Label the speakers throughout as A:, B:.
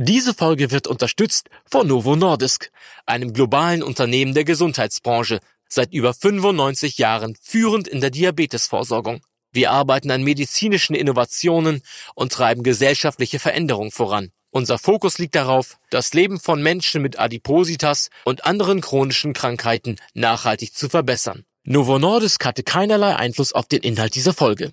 A: Diese Folge wird unterstützt von Novo Nordisk, einem globalen Unternehmen der Gesundheitsbranche, seit über 95 Jahren führend in der Diabetesvorsorgung. Wir arbeiten an medizinischen Innovationen und treiben gesellschaftliche Veränderungen voran. Unser Fokus liegt darauf, das Leben von Menschen mit Adipositas und anderen chronischen Krankheiten nachhaltig zu verbessern. Novo Nordisk hatte keinerlei Einfluss auf den Inhalt dieser Folge.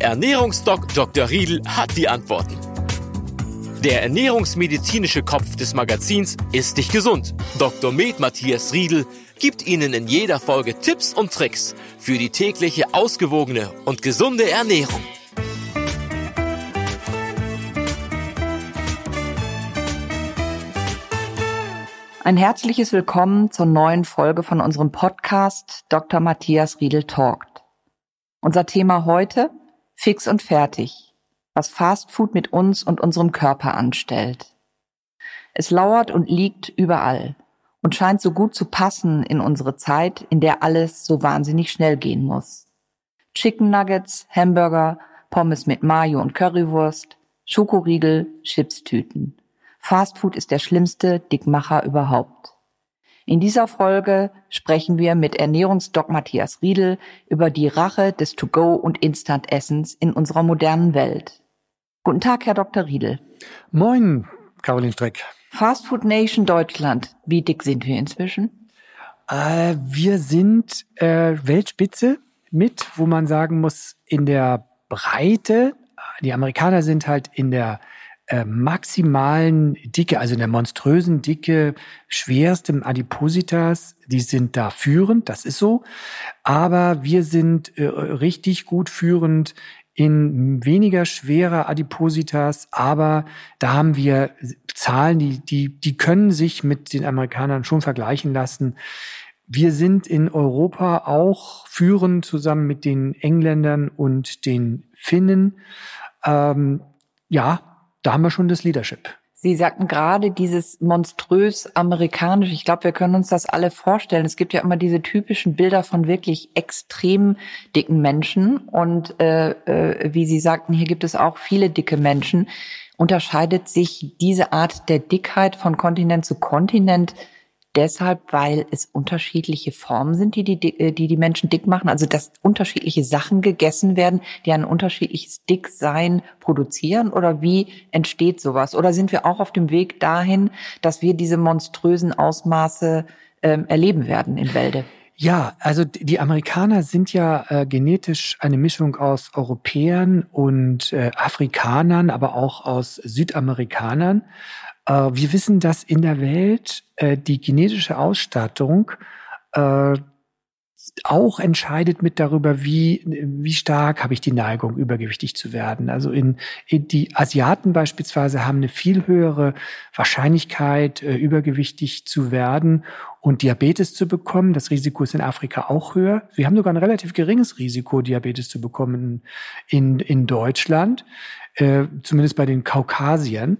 A: Ernährungsdoc Dr. Riedel hat die Antworten. Der ernährungsmedizinische Kopf des Magazins ist nicht gesund. Dr. Med Matthias Riedel gibt Ihnen in jeder Folge Tipps und Tricks für die tägliche ausgewogene und gesunde Ernährung.
B: Ein herzliches Willkommen zur neuen Folge von unserem Podcast Dr. Matthias Riedel Talkt. Unser Thema heute Fix und fertig, was Fast Food mit uns und unserem Körper anstellt. Es lauert und liegt überall und scheint so gut zu passen in unsere Zeit, in der alles so wahnsinnig schnell gehen muss. Chicken Nuggets, Hamburger, Pommes mit Mayo und Currywurst, Schokoriegel, Chipstüten. Fast Food ist der schlimmste Dickmacher überhaupt. In dieser Folge sprechen wir mit Ernährungsdoc Matthias Riedel über die Rache des To-Go und Instant-Essens in unserer modernen Welt. Guten Tag, Herr Dr. Riedel.
C: Moin, Caroline Streck.
B: Fast Food Nation Deutschland. Wie dick sind wir inzwischen?
C: Äh, wir sind äh, Weltspitze mit, wo man sagen muss, in der Breite. Die Amerikaner sind halt in der äh, maximalen Dicke, also in der monströsen Dicke, schwerstem Adipositas, die sind da führend, das ist so. Aber wir sind äh, richtig gut führend in weniger schwerer Adipositas, aber da haben wir Zahlen, die, die, die können sich mit den Amerikanern schon vergleichen lassen. Wir sind in Europa auch führend zusammen mit den Engländern und den Finnen. Ähm, ja, da haben wir schon das Leadership.
B: Sie sagten gerade dieses monströs amerikanisch. Ich glaube, wir können uns das alle vorstellen. Es gibt ja immer diese typischen Bilder von wirklich extrem dicken Menschen. Und äh, äh, wie Sie sagten, hier gibt es auch viele dicke Menschen. Unterscheidet sich diese Art der Dickheit von Kontinent zu Kontinent deshalb, weil es unterschiedliche Formen sind, die die, äh, die die Menschen dick machen. Also dass unterschiedliche Sachen gegessen werden, die ein unterschiedliches Dicksein produzieren? Oder wie entsteht sowas? Oder sind wir auch auf dem Weg dahin, dass wir diese monströsen Ausmaße ähm, erleben werden in Wälde?
C: Ja, also die Amerikaner sind ja äh, genetisch eine Mischung aus Europäern und äh, Afrikanern, aber auch aus Südamerikanern. Äh, wir wissen, dass in der Welt äh, die genetische Ausstattung äh, auch entscheidet mit darüber, wie, wie stark habe ich die Neigung, übergewichtig zu werden. Also in, in die Asiaten beispielsweise haben eine viel höhere Wahrscheinlichkeit, übergewichtig zu werden und Diabetes zu bekommen. Das Risiko ist in Afrika auch höher. Wir haben sogar ein relativ geringes Risiko, Diabetes zu bekommen in, in Deutschland äh, zumindest bei den Kaukasiern.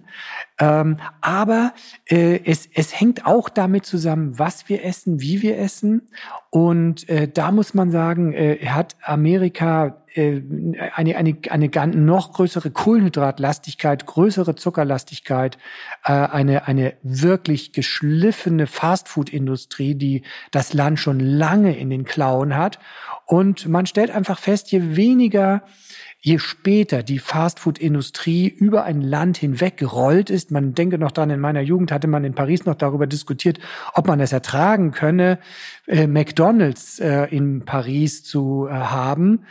C: Ähm, aber äh, es, es hängt auch damit zusammen, was wir essen, wie wir essen. Und äh, da muss man sagen, äh, hat Amerika äh, eine, eine, eine noch größere Kohlenhydratlastigkeit, größere Zuckerlastigkeit, äh, eine, eine wirklich geschliffene Fastfood-Industrie, die das Land schon lange in den Klauen hat. Und man stellt einfach fest, je weniger Je später die Fastfood-Industrie über ein Land hinweg gerollt ist, man denke noch dran, in meiner Jugend hatte man in Paris noch darüber diskutiert, ob man es ertragen könne, äh, McDonalds äh, in Paris zu äh, haben.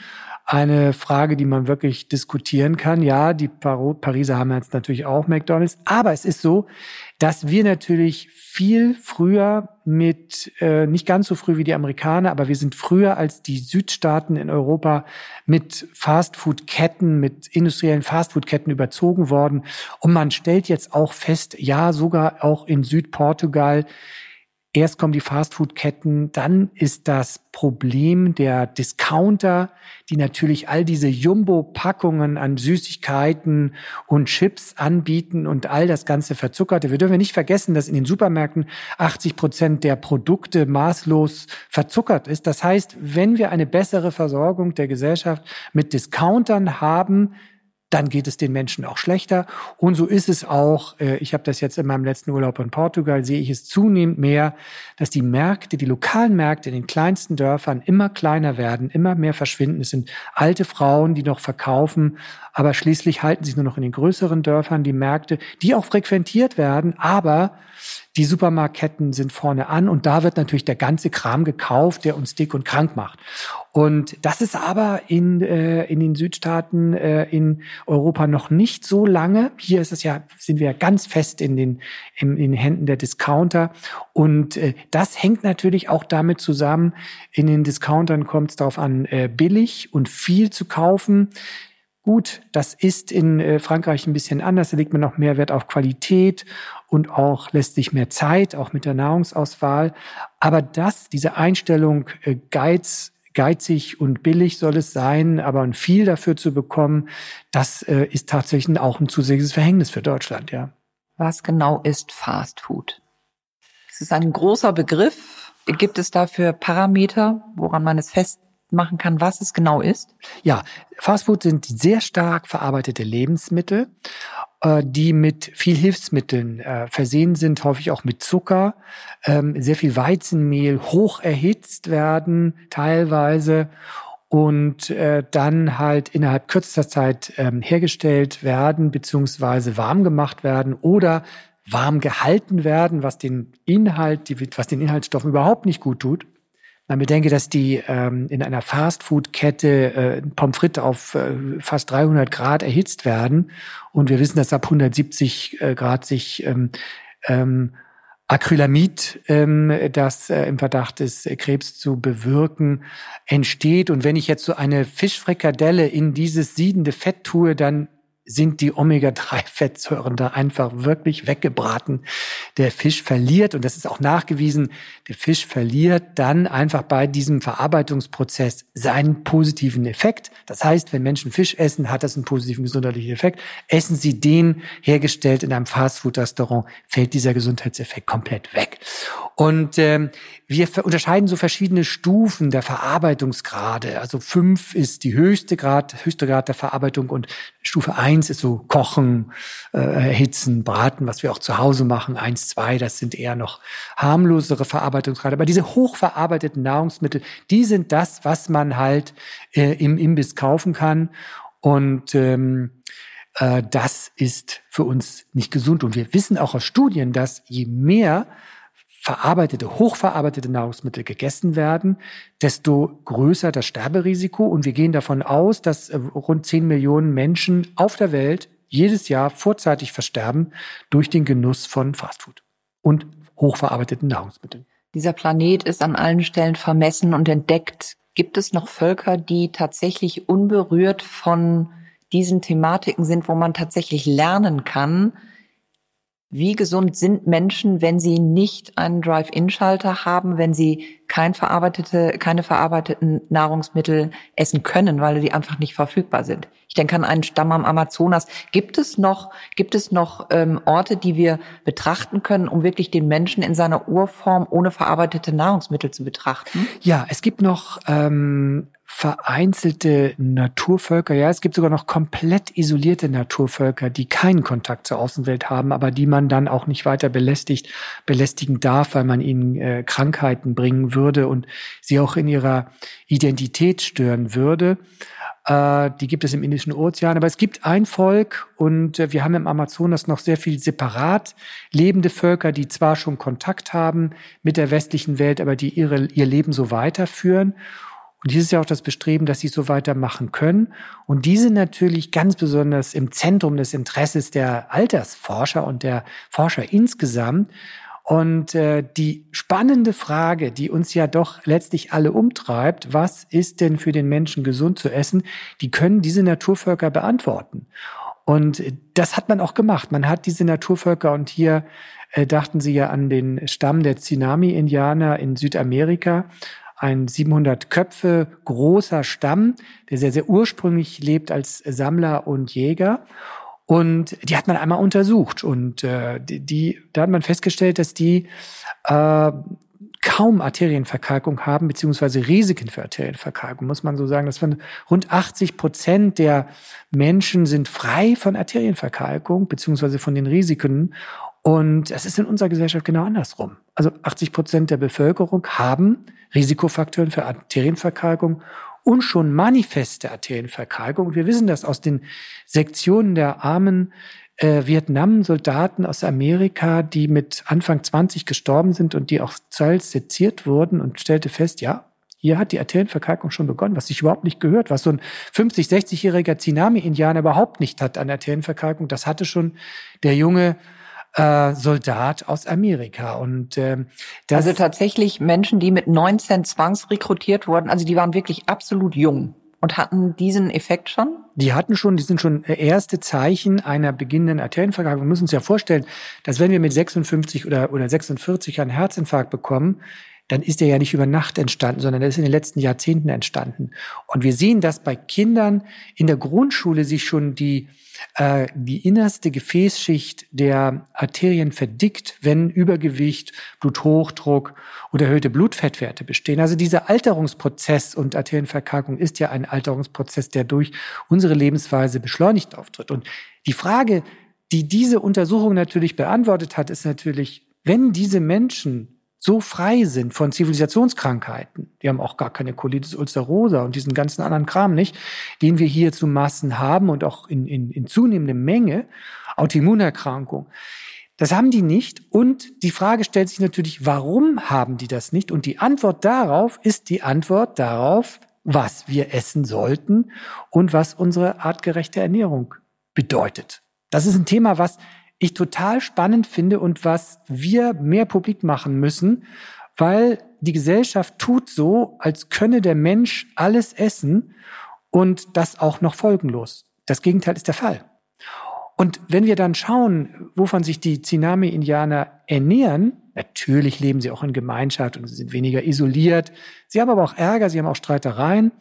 C: eine Frage, die man wirklich diskutieren kann. Ja, die Pariser haben jetzt natürlich auch McDonald's, aber es ist so, dass wir natürlich viel früher mit, äh, nicht ganz so früh wie die Amerikaner, aber wir sind früher als die Südstaaten in Europa mit Fastfood-Ketten, mit industriellen Fastfood-Ketten überzogen worden. Und man stellt jetzt auch fest, ja, sogar auch in Südportugal Erst kommen die Fastfood-Ketten, dann ist das Problem der Discounter, die natürlich all diese Jumbo-Packungen an Süßigkeiten und Chips anbieten und all das ganze Verzuckerte. Wir dürfen nicht vergessen, dass in den Supermärkten 80 Prozent der Produkte maßlos verzuckert ist. Das heißt, wenn wir eine bessere Versorgung der Gesellschaft mit Discountern haben, dann geht es den Menschen auch schlechter. Und so ist es auch, äh, ich habe das jetzt in meinem letzten Urlaub in Portugal, sehe ich es zunehmend mehr, dass die Märkte, die lokalen Märkte in den kleinsten Dörfern immer kleiner werden, immer mehr verschwinden. Es sind alte Frauen, die noch verkaufen, aber schließlich halten sich nur noch in den größeren Dörfern die Märkte, die auch frequentiert werden, aber die Supermarktketten sind vorne an und da wird natürlich der ganze Kram gekauft, der uns dick und krank macht. Und das ist aber in, äh, in den Südstaaten äh, in Europa noch nicht so lange. Hier ist es ja, sind wir ja ganz fest in den, in, in den Händen der Discounter. Und äh, das hängt natürlich auch damit zusammen, in den Discountern kommt es darauf an, äh, billig und viel zu kaufen. Gut, das ist in äh, Frankreich ein bisschen anders. Da legt man noch mehr Wert auf Qualität und auch lässt sich mehr Zeit, auch mit der Nahrungsauswahl. Aber das, diese Einstellung äh, Geiz, geizig und billig soll es sein, aber ein viel dafür zu bekommen, das äh, ist tatsächlich auch ein zusätzliches Verhängnis für Deutschland, ja.
B: Was genau ist Fast Food? Es ist ein großer Begriff. Gibt es dafür Parameter, woran man es fest machen kann, was es genau ist?
C: Ja, Fastfood sind sehr stark verarbeitete Lebensmittel, äh, die mit viel Hilfsmitteln äh, versehen sind, häufig auch mit Zucker, ähm, sehr viel Weizenmehl, hoch erhitzt werden teilweise und äh, dann halt innerhalb kürzester Zeit ähm, hergestellt werden beziehungsweise warm gemacht werden oder warm gehalten werden, was den Inhalt, was den Inhaltsstoffen überhaupt nicht gut tut. Man bedenke, dass die ähm, in einer Fastfood-Kette äh, Pommes frites auf äh, fast 300 Grad erhitzt werden. Und wir wissen, dass ab 170 äh, Grad sich ähm, ähm, Acrylamid, ähm, das äh, im Verdacht ist, äh, Krebs zu bewirken, entsteht. Und wenn ich jetzt so eine Fischfrikadelle in dieses siedende Fett tue, dann sind die Omega-3-Fettsäuren da einfach wirklich weggebraten. Der Fisch verliert, und das ist auch nachgewiesen, der Fisch verliert dann einfach bei diesem Verarbeitungsprozess seinen positiven Effekt. Das heißt, wenn Menschen Fisch essen, hat das einen positiven gesundheitlichen Effekt. Essen sie den hergestellt in einem Fastfood-Restaurant, fällt dieser Gesundheitseffekt komplett weg. Und ähm, wir unterscheiden so verschiedene Stufen der Verarbeitungsgrade. Also fünf ist die höchste Grad, höchste Grad der Verarbeitung und Stufe eins ist so Kochen, äh, Erhitzen, Braten, was wir auch zu Hause machen. Eins, zwei, das sind eher noch harmlosere Verarbeitungsgrade. Aber diese hochverarbeiteten Nahrungsmittel, die sind das, was man halt äh, im Imbiss kaufen kann. Und ähm, äh, das ist für uns nicht gesund. Und wir wissen auch aus Studien, dass je mehr verarbeitete, hochverarbeitete Nahrungsmittel gegessen werden, desto größer das Sterberisiko. Und wir gehen davon aus, dass äh, rund 10 Millionen Menschen auf der Welt jedes Jahr vorzeitig versterben durch den Genuss von Fastfood und hochverarbeiteten Nahrungsmitteln.
B: Dieser Planet ist an allen Stellen vermessen und entdeckt. Gibt es noch Völker, die tatsächlich unberührt von diesen Thematiken sind, wo man tatsächlich lernen kann, wie gesund sind Menschen, wenn sie nicht einen Drive-In-Schalter haben, wenn sie kein verarbeitete, keine verarbeiteten Nahrungsmittel essen können, weil die einfach nicht verfügbar sind? Ich denke an einen Stamm am Amazonas. Gibt es noch, gibt es noch ähm, Orte, die wir betrachten können, um wirklich den Menschen in seiner Urform ohne verarbeitete Nahrungsmittel zu betrachten?
C: Ja, es gibt noch ähm, vereinzelte Naturvölker, ja, es gibt sogar noch komplett isolierte Naturvölker, die keinen Kontakt zur Außenwelt haben, aber die man dann auch nicht weiter belästigt, belästigen darf, weil man ihnen äh, Krankheiten bringen würde und sie auch in ihrer Identität stören würde. Äh, die gibt es im Indischen Ozean, aber es gibt ein Volk und äh, wir haben im Amazonas noch sehr viel separat lebende Völker, die zwar schon Kontakt haben mit der westlichen Welt, aber die ihre, ihr Leben so weiterführen. Und hier ist ja auch das Bestreben, dass sie so weitermachen können. Und diese natürlich ganz besonders im Zentrum des Interesses der Altersforscher und der Forscher insgesamt. Und äh, die spannende Frage, die uns ja doch letztlich alle umtreibt, was ist denn für den Menschen gesund zu essen, die können diese Naturvölker beantworten. Und das hat man auch gemacht. Man hat diese Naturvölker und hier äh, dachten sie ja an den Stamm der Tsunami-Indianer in Südamerika, ein 700 Köpfe großer Stamm, der sehr, sehr ursprünglich lebt als Sammler und Jäger. Und die hat man einmal untersucht und äh, die, die, da hat man festgestellt, dass die äh, kaum Arterienverkalkung haben, beziehungsweise Risiken für Arterienverkalkung, muss man so sagen. Das von rund 80 Prozent der Menschen sind frei von Arterienverkalkung, beziehungsweise von den Risiken. Und es ist in unserer Gesellschaft genau andersrum. Also 80 Prozent der Bevölkerung haben Risikofaktoren für Arterienverkalkung und schon manifeste Arterienverkalkung. Und wir wissen das aus den Sektionen der armen äh, Vietnam-Soldaten aus Amerika, die mit Anfang 20 gestorben sind und die auch Zels seziert wurden und stellte fest, ja, hier hat die Arterienverkalkung schon begonnen, was sich überhaupt nicht gehört, was so ein 50-, 60-jähriger Tsunami-Indianer überhaupt nicht hat an Arterienverkalkung. Das hatte schon der junge äh, Soldat aus Amerika. Und äh,
B: das also tatsächlich Menschen, die mit 19 zwangsrekrutiert wurden, also die waren wirklich absolut jung und hatten diesen Effekt schon?
C: Die hatten schon, die sind schon erste Zeichen einer beginnenden Arterienverkalkung. Wir müssen uns ja vorstellen, dass wenn wir mit 56 oder, oder 46 einen Herzinfarkt bekommen, dann ist der ja nicht über Nacht entstanden, sondern der ist in den letzten Jahrzehnten entstanden. Und wir sehen, dass bei Kindern in der Grundschule sich schon die äh, die innerste Gefäßschicht der Arterien verdickt, wenn Übergewicht, Bluthochdruck oder erhöhte Blutfettwerte bestehen. Also dieser Alterungsprozess und Arterienverkalkung ist ja ein Alterungsprozess, der durch unsere Lebensweise beschleunigt auftritt. Und die Frage, die diese Untersuchung natürlich beantwortet hat, ist natürlich, wenn diese Menschen so frei sind von Zivilisationskrankheiten, die haben auch gar keine Colitis ulcerosa und diesen ganzen anderen Kram nicht, den wir hier zu Massen haben und auch in, in, in zunehmender Menge, Autoimmunerkrankung. Das haben die nicht. Und die Frage stellt sich natürlich, warum haben die das nicht? Und die Antwort darauf ist die Antwort darauf, was wir essen sollten und was unsere artgerechte Ernährung bedeutet. Das ist ein Thema, was ich total spannend finde und was wir mehr publik machen müssen, weil die Gesellschaft tut so, als könne der Mensch alles essen und das auch noch folgenlos. Das Gegenteil ist der Fall. Und wenn wir dann schauen, wovon sich die Tsunami-Indianer ernähren, natürlich leben sie auch in Gemeinschaft und sie sind weniger isoliert. Sie haben aber auch Ärger, sie haben auch Streitereien.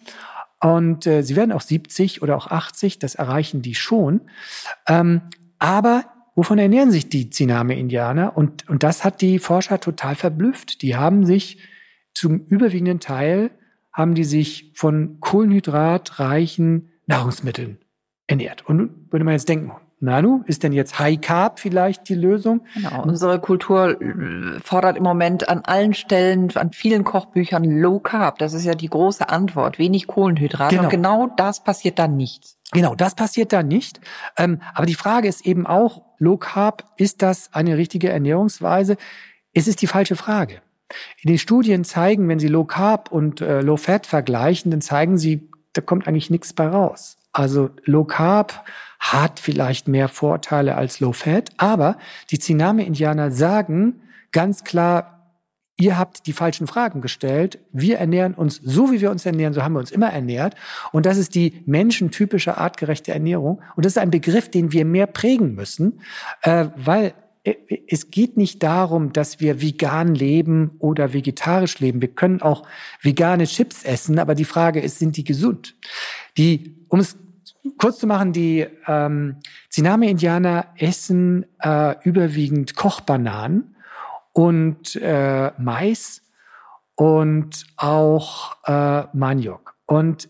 C: Und äh, sie werden auch 70 oder auch 80, das erreichen die schon. Ähm, aber Wovon ernähren sich die Tsiname-Indianer? Und, und das hat die Forscher total verblüfft. Die haben sich zum überwiegenden Teil, haben die sich von kohlenhydratreichen Nahrungsmitteln ernährt. Und würde man jetzt denken, Nanu, ist denn jetzt High Carb vielleicht die Lösung?
B: Genau. Unsere Kultur äh, fordert im Moment an allen Stellen, an vielen Kochbüchern Low Carb. Das ist ja die große Antwort. Wenig Kohlenhydrate. Genau. Und genau das passiert dann nicht.
C: Genau, das passiert da nicht. Ähm, aber die Frage ist eben auch, Low Carb, ist das eine richtige Ernährungsweise? Es ist die falsche Frage. In den Studien zeigen, wenn Sie Low Carb und äh, Low Fat vergleichen, dann zeigen Sie, da kommt eigentlich nichts bei raus. Also Low Carb hat vielleicht mehr Vorteile als Low Fat, aber die Tsiname-Indianer sagen ganz klar, ihr habt die falschen Fragen gestellt. Wir ernähren uns so, wie wir uns ernähren, so haben wir uns immer ernährt. Und das ist die menschentypische artgerechte Ernährung. Und das ist ein Begriff, den wir mehr prägen müssen, äh, weil äh, es geht nicht darum, dass wir vegan leben oder vegetarisch leben. Wir können auch vegane Chips essen, aber die Frage ist, sind die gesund? Die, um es kurz zu machen, die ähm, Tsiname-Indianer essen äh, überwiegend Kochbananen und äh, Mais und auch äh, Maniok. Und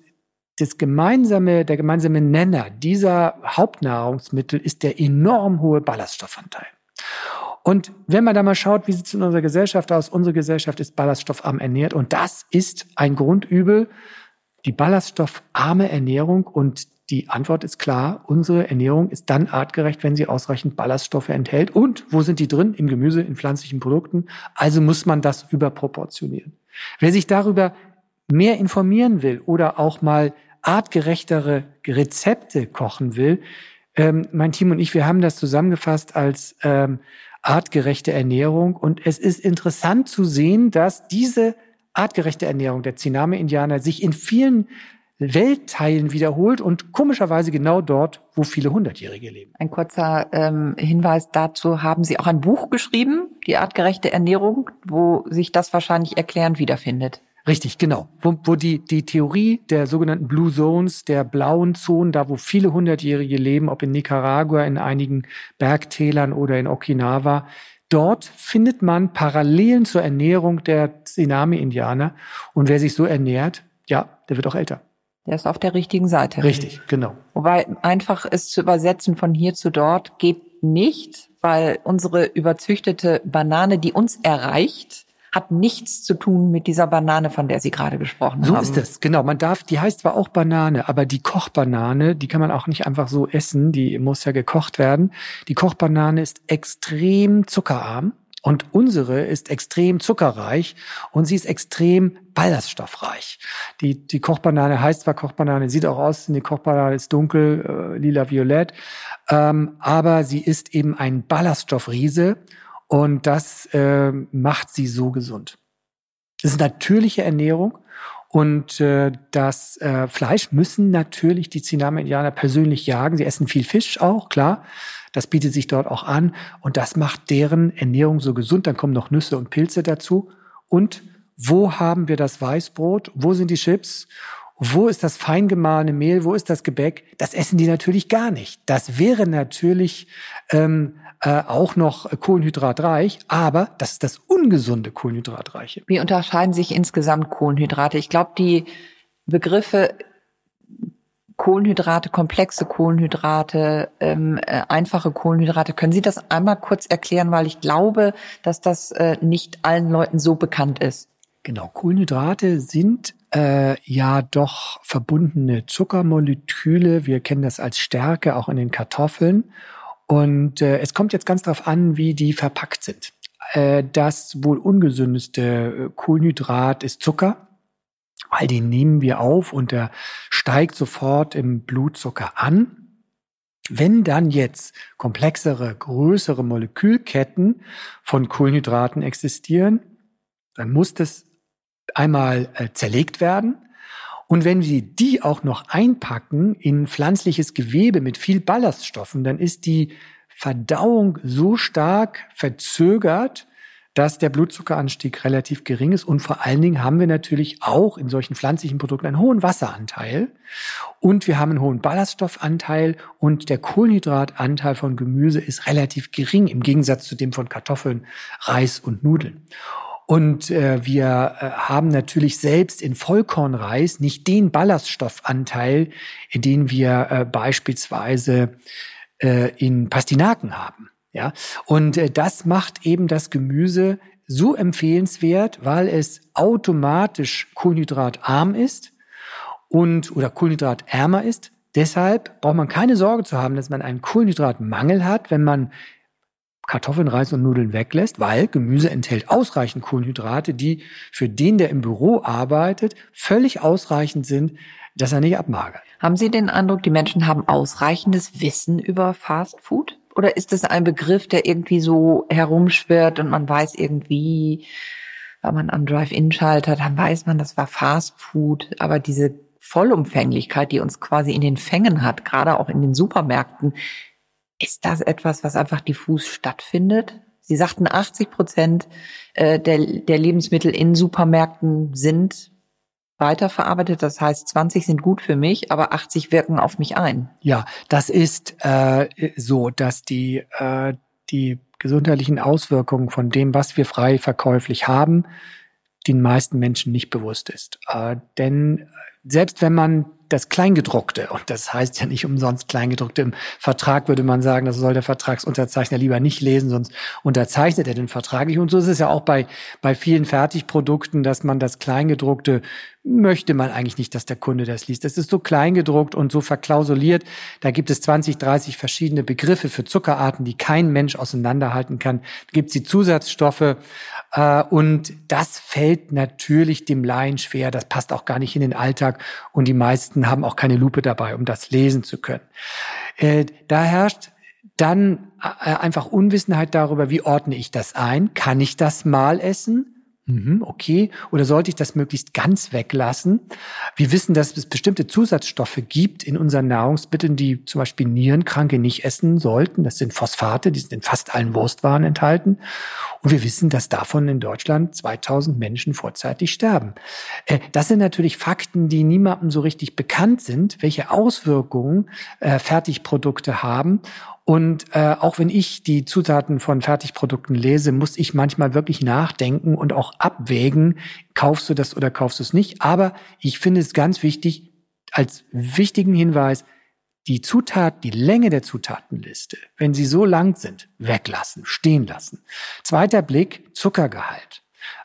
C: das gemeinsame, der gemeinsame Nenner dieser Hauptnahrungsmittel ist der enorm hohe Ballaststoffanteil. Und wenn man da mal schaut, wie sieht es in unserer Gesellschaft aus? Unsere Gesellschaft ist ballaststoffarm ernährt und das ist ein Grundübel, die ballaststoffarme Ernährung und die Antwort ist klar, unsere Ernährung ist dann artgerecht, wenn sie ausreichend Ballaststoffe enthält. Und wo sind die drin? Im Gemüse, in pflanzlichen Produkten. Also muss man das überproportionieren. Wer sich darüber mehr informieren will oder auch mal artgerechtere Rezepte kochen will, ähm, mein Team und ich, wir haben das zusammengefasst als ähm, artgerechte Ernährung. Und es ist interessant zu sehen, dass diese artgerechte Ernährung der Tsiname-Indianer sich in vielen Weltteilen wiederholt und komischerweise genau dort, wo viele Hundertjährige leben.
B: Ein kurzer ähm, Hinweis dazu, haben Sie auch ein Buch geschrieben, die artgerechte Ernährung, wo sich das wahrscheinlich erklärend wiederfindet.
C: Richtig, genau. Wo, wo die, die Theorie der sogenannten Blue Zones, der blauen Zonen, da wo viele Hundertjährige leben, ob in Nicaragua, in einigen Bergtälern oder in Okinawa, dort findet man Parallelen zur Ernährung der Tsunami-Indianer. Und wer sich so ernährt, ja, der wird auch älter.
B: Der ist auf der richtigen Seite.
C: Richtig, genau.
B: Wobei einfach es zu übersetzen von hier zu dort geht nicht, weil unsere überzüchtete Banane, die uns erreicht, hat nichts zu tun mit dieser Banane, von der Sie gerade gesprochen
C: so
B: haben.
C: So ist es, genau. Man darf, die heißt zwar auch Banane, aber die Kochbanane, die kann man auch nicht einfach so essen, die muss ja gekocht werden. Die Kochbanane ist extrem zuckerarm. Und unsere ist extrem zuckerreich und sie ist extrem ballaststoffreich. Die, die Kochbanane heißt zwar Kochbanane, sieht auch aus, die Kochbanane ist dunkel, äh, lila-violett, ähm, aber sie ist eben ein Ballaststoffriese und das äh, macht sie so gesund. Das ist natürliche Ernährung. Und äh, das äh, Fleisch müssen natürlich die Tsinama-Indianer persönlich jagen. Sie essen viel Fisch auch, klar. Das bietet sich dort auch an. Und das macht deren Ernährung so gesund. Dann kommen noch Nüsse und Pilze dazu. Und wo haben wir das Weißbrot? Wo sind die Chips? Wo ist das fein gemahlene Mehl? Wo ist das Gebäck? Das essen die natürlich gar nicht. Das wäre natürlich ähm, äh, auch noch kohlenhydratreich, aber das ist das ungesunde Kohlenhydratreiche.
B: Wie unterscheiden sich insgesamt Kohlenhydrate? Ich glaube, die Begriffe Kohlenhydrate, komplexe Kohlenhydrate, ähm, äh, einfache Kohlenhydrate. Können Sie das einmal kurz erklären, weil ich glaube, dass das äh, nicht allen Leuten so bekannt ist.
C: Genau, Kohlenhydrate sind äh, ja doch verbundene Zuckermoleküle. Wir kennen das als Stärke auch in den Kartoffeln. Und äh, es kommt jetzt ganz darauf an, wie die verpackt sind. Äh, das wohl ungesündeste äh, Kohlenhydrat ist Zucker, weil den nehmen wir auf und der steigt sofort im Blutzucker an. Wenn dann jetzt komplexere, größere Molekülketten von Kohlenhydraten existieren, dann muss das einmal äh, zerlegt werden und wenn wir die auch noch einpacken in pflanzliches Gewebe mit viel Ballaststoffen, dann ist die Verdauung so stark verzögert, dass der Blutzuckeranstieg relativ gering ist. Und vor allen Dingen haben wir natürlich auch in solchen pflanzlichen Produkten einen hohen Wasseranteil. Und wir haben einen hohen Ballaststoffanteil und der Kohlenhydratanteil von Gemüse ist relativ gering im Gegensatz zu dem von Kartoffeln, Reis und Nudeln. Und äh, wir äh, haben natürlich selbst in Vollkornreis nicht den Ballaststoffanteil, den wir äh, beispielsweise äh, in Pastinaken haben. Ja, und äh, das macht eben das Gemüse so empfehlenswert, weil es automatisch kohlenhydratarm ist und oder kohlenhydratärmer ist. Deshalb braucht man keine Sorge zu haben, dass man einen Kohlenhydratmangel hat, wenn man Kartoffeln, Reis und Nudeln weglässt, weil Gemüse enthält ausreichend Kohlenhydrate, die für den, der im Büro arbeitet, völlig ausreichend sind, dass er nicht abmagert.
B: Haben Sie den Eindruck, die Menschen haben ausreichendes Wissen über Fast Food? Oder ist es ein Begriff, der irgendwie so herumschwirrt und man weiß irgendwie, wenn man am Drive-In schaltet, dann weiß man, das war Fast Food, aber diese Vollumfänglichkeit, die uns quasi in den Fängen hat, gerade auch in den Supermärkten, ist das etwas, was einfach diffus stattfindet? Sie sagten, 80 Prozent äh, der, der Lebensmittel in Supermärkten sind weiterverarbeitet. Das heißt, 20 sind gut für mich, aber 80 wirken auf mich ein.
C: Ja, das ist äh, so, dass die, äh, die gesundheitlichen Auswirkungen von dem, was wir frei verkäuflich haben, den meisten Menschen nicht bewusst ist. Äh, denn selbst wenn man das Kleingedruckte. Und das heißt ja nicht umsonst Kleingedruckte. Im Vertrag würde man sagen, das soll der Vertragsunterzeichner lieber nicht lesen, sonst unterzeichnet er den Vertrag nicht. Und so ist es ja auch bei, bei vielen Fertigprodukten, dass man das Kleingedruckte möchte man eigentlich nicht, dass der Kunde das liest. Das ist so kleingedruckt und so verklausuliert. Da gibt es 20, 30 verschiedene Begriffe für Zuckerarten, die kein Mensch auseinanderhalten kann. Da gibt es die Zusatzstoffe und das fällt natürlich dem Laien schwer. Das passt auch gar nicht in den Alltag und die meisten haben auch keine Lupe dabei, um das lesen zu können. Äh, da herrscht dann äh, einfach Unwissenheit darüber, wie ordne ich das ein? Kann ich das mal essen? Mhm, okay. Oder sollte ich das möglichst ganz weglassen? Wir wissen, dass es bestimmte Zusatzstoffe gibt in unseren Nahrungsmitteln, die zum Beispiel Nierenkranke nicht essen sollten. Das sind Phosphate, die sind in fast allen Wurstwaren enthalten. Und wir wissen, dass davon in Deutschland 2000 Menschen vorzeitig sterben. Äh, das sind natürlich Fakten, die niemandem so richtig bekannt sind, welche Auswirkungen äh, Fertigprodukte haben. Und äh, auch wenn ich die Zutaten von Fertigprodukten lese, muss ich manchmal wirklich nachdenken und auch abwägen, kaufst du das oder kaufst du es nicht. Aber ich finde es ganz wichtig, als wichtigen Hinweis, die Zutat, die Länge der Zutatenliste, wenn sie so lang sind, weglassen, stehen lassen. Zweiter Blick, Zuckergehalt.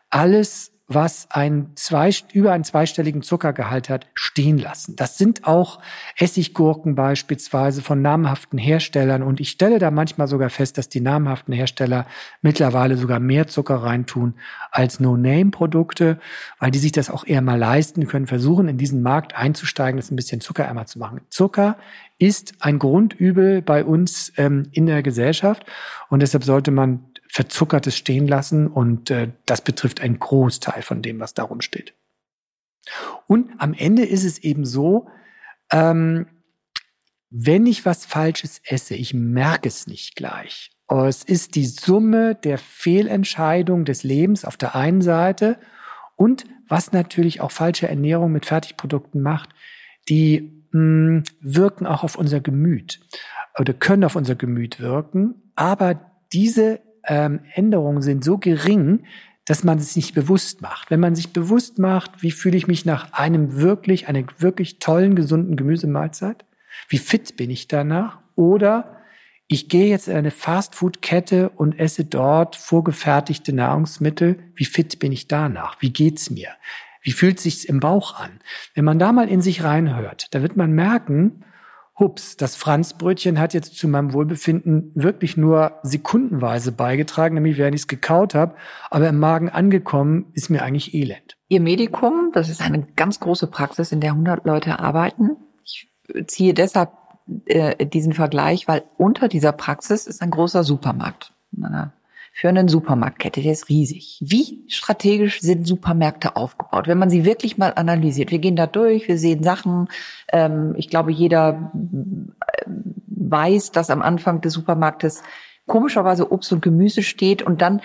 C: Alles was ein zwei, über einen zweistelligen Zuckergehalt hat, stehen lassen. Das sind auch Essiggurken beispielsweise von namhaften Herstellern. Und ich stelle da manchmal sogar fest, dass die namhaften Hersteller mittlerweile sogar mehr Zucker reintun als No-Name-Produkte, weil die sich das auch eher mal leisten können, versuchen in diesen Markt einzusteigen, das ein bisschen zuckerärmer zu machen. Zucker ist ein Grundübel bei uns ähm, in der Gesellschaft und deshalb sollte man Verzuckertes stehen lassen und äh, das betrifft einen Großteil von dem, was darum steht. Und am Ende ist es eben so, ähm, wenn ich was Falsches esse, ich merke es nicht gleich. Es ist die Summe der Fehlentscheidung des Lebens auf der einen Seite und was natürlich auch falsche Ernährung mit Fertigprodukten macht, die mh, hm, wirken auch auf unser Gemüt oder können auf unser Gemüt wirken, aber diese ähm, Änderungen sind so gering, dass man es nicht bewusst macht. Wenn man sich bewusst macht, wie fühle ich mich nach einem wirklich, einer wirklich tollen, gesunden Gemüsemahlzeit? Wie fit bin ich danach? Oder ich gehe jetzt in eine Fastfood-Kette und esse dort vorgefertigte Nahrungsmittel. Wie fit bin ich danach? Wie geht's mir? Wie fühlt sich's im Bauch an? Wenn man da mal in sich reinhört, da wird man merken, hups, das Franzbrötchen hat jetzt zu meinem Wohlbefinden wirklich nur sekundenweise beigetragen, nämlich während ich es gekaut habe, aber im Magen angekommen ist mir eigentlich elend.
B: Ihr Medikum, das ist eine ganz große Praxis, in der 100 Leute arbeiten. Ich ziehe deshalb äh, diesen Vergleich, weil unter dieser Praxis ist ein großer Supermarkt für eine Supermarktkette, der ist riesig. Wie strategisch sind Supermärkte aufgebaut? Wenn man sie wirklich mal analysiert. Wir gehen da durch, wir sehen Sachen. Ähm, ich glaube, jeder äh, weiß, dass am Anfang des Supermarktes komischerweise Obst und Gemüse steht und dann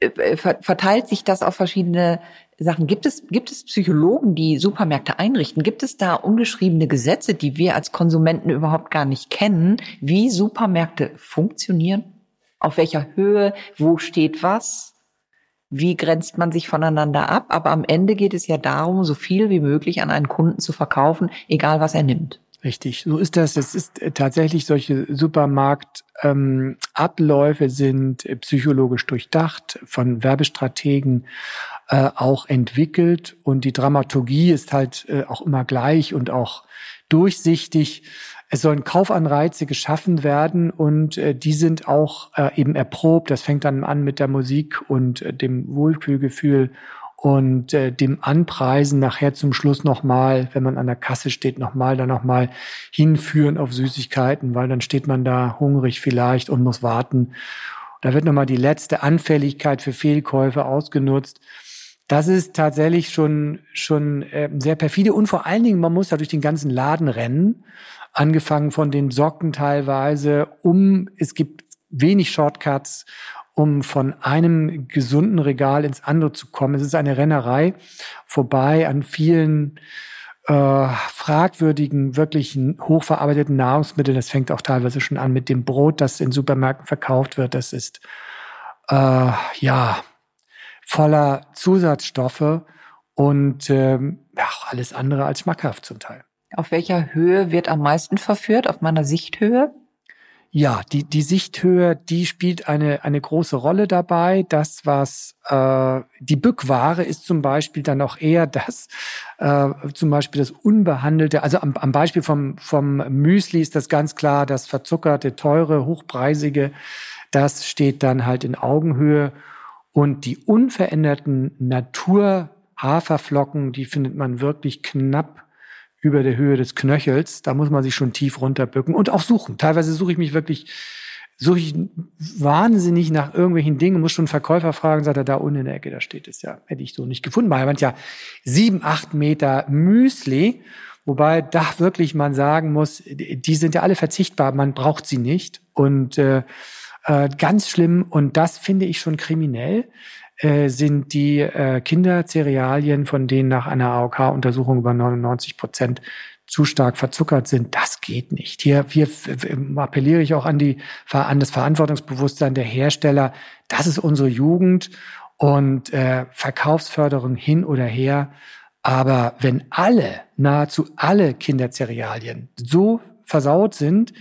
B: äh, verteilt sich das auf verschiedene Sachen. Gibt es, gibt es Psychologen, die Supermärkte einrichten? Gibt es da ungeschriebene Gesetze, die wir als Konsumenten überhaupt gar nicht kennen, wie Supermärkte funktionieren? Auf welcher Höhe, wo steht was, wie grenzt man sich voneinander ab. Aber am Ende geht es ja darum, so viel wie möglich an einen Kunden zu verkaufen, egal was er nimmt.
C: Richtig, so ist das. Es ist äh, tatsächlich solche Supermarktabläufe ähm, sind äh, psychologisch durchdacht, von Werbestrategen äh, auch entwickelt und die Dramaturgie ist halt äh, auch immer gleich und auch durchsichtig. Es sollen Kaufanreize geschaffen werden und äh, die sind auch äh, eben erprobt. Das fängt dann an mit der Musik und äh, dem Wohlfühlgefühl und äh, dem Anpreisen nachher zum Schluss nochmal, wenn man an der Kasse steht, nochmal dann nochmal hinführen auf Süßigkeiten, weil dann steht man da hungrig vielleicht und muss warten. Da wird nochmal die letzte Anfälligkeit für Fehlkäufe ausgenutzt. Das ist tatsächlich schon, schon äh, sehr perfide und vor allen Dingen, man muss da durch den ganzen Laden rennen angefangen von den Socken teilweise, um, es gibt wenig Shortcuts, um von einem gesunden Regal ins andere zu kommen. Es ist eine Rennerei vorbei an vielen äh, fragwürdigen, wirklich hochverarbeiteten Nahrungsmitteln. Das fängt auch teilweise schon an mit dem Brot, das in Supermärkten verkauft wird. Das ist äh, ja voller Zusatzstoffe und ähm, ja, alles andere als schmackhaft zum Teil.
B: Auf welcher Höhe wird am meisten verführt? Auf meiner Sichthöhe?
C: Ja, die, die Sichthöhe, die spielt eine, eine große Rolle dabei. Das, was äh, die Bückware ist zum Beispiel dann auch eher das, äh, zum Beispiel das unbehandelte, also am, am Beispiel vom, vom Müsli ist das ganz klar, das verzuckerte, teure, hochpreisige, das steht dann halt in Augenhöhe. Und die unveränderten Natur-Haferflocken, die findet man wirklich knapp über der Höhe des Knöchels. Da muss man sich schon tief runterbücken und auch suchen. Teilweise suche ich mich wirklich, suche ich wahnsinnig nach irgendwelchen Dingen, muss schon Verkäufer fragen, sagt er, da unten in der Ecke, da steht es ja. Hätte ich so nicht gefunden. Man hat ja sieben, acht Meter Müsli, wobei da wirklich man sagen muss, die sind ja alle verzichtbar, man braucht sie nicht. Und äh, äh, ganz schlimm, und das finde ich schon kriminell, äh, sind die äh, Kindercerealien, von denen nach einer AOK-Untersuchung über 99 Prozent zu stark verzuckert sind. Das geht nicht. Hier, hier appelliere ich auch an, die, an das Verantwortungsbewusstsein der Hersteller. Das ist unsere Jugend und äh, Verkaufsförderung hin oder her. Aber wenn alle, nahezu alle Kindercerealien so versaut sind,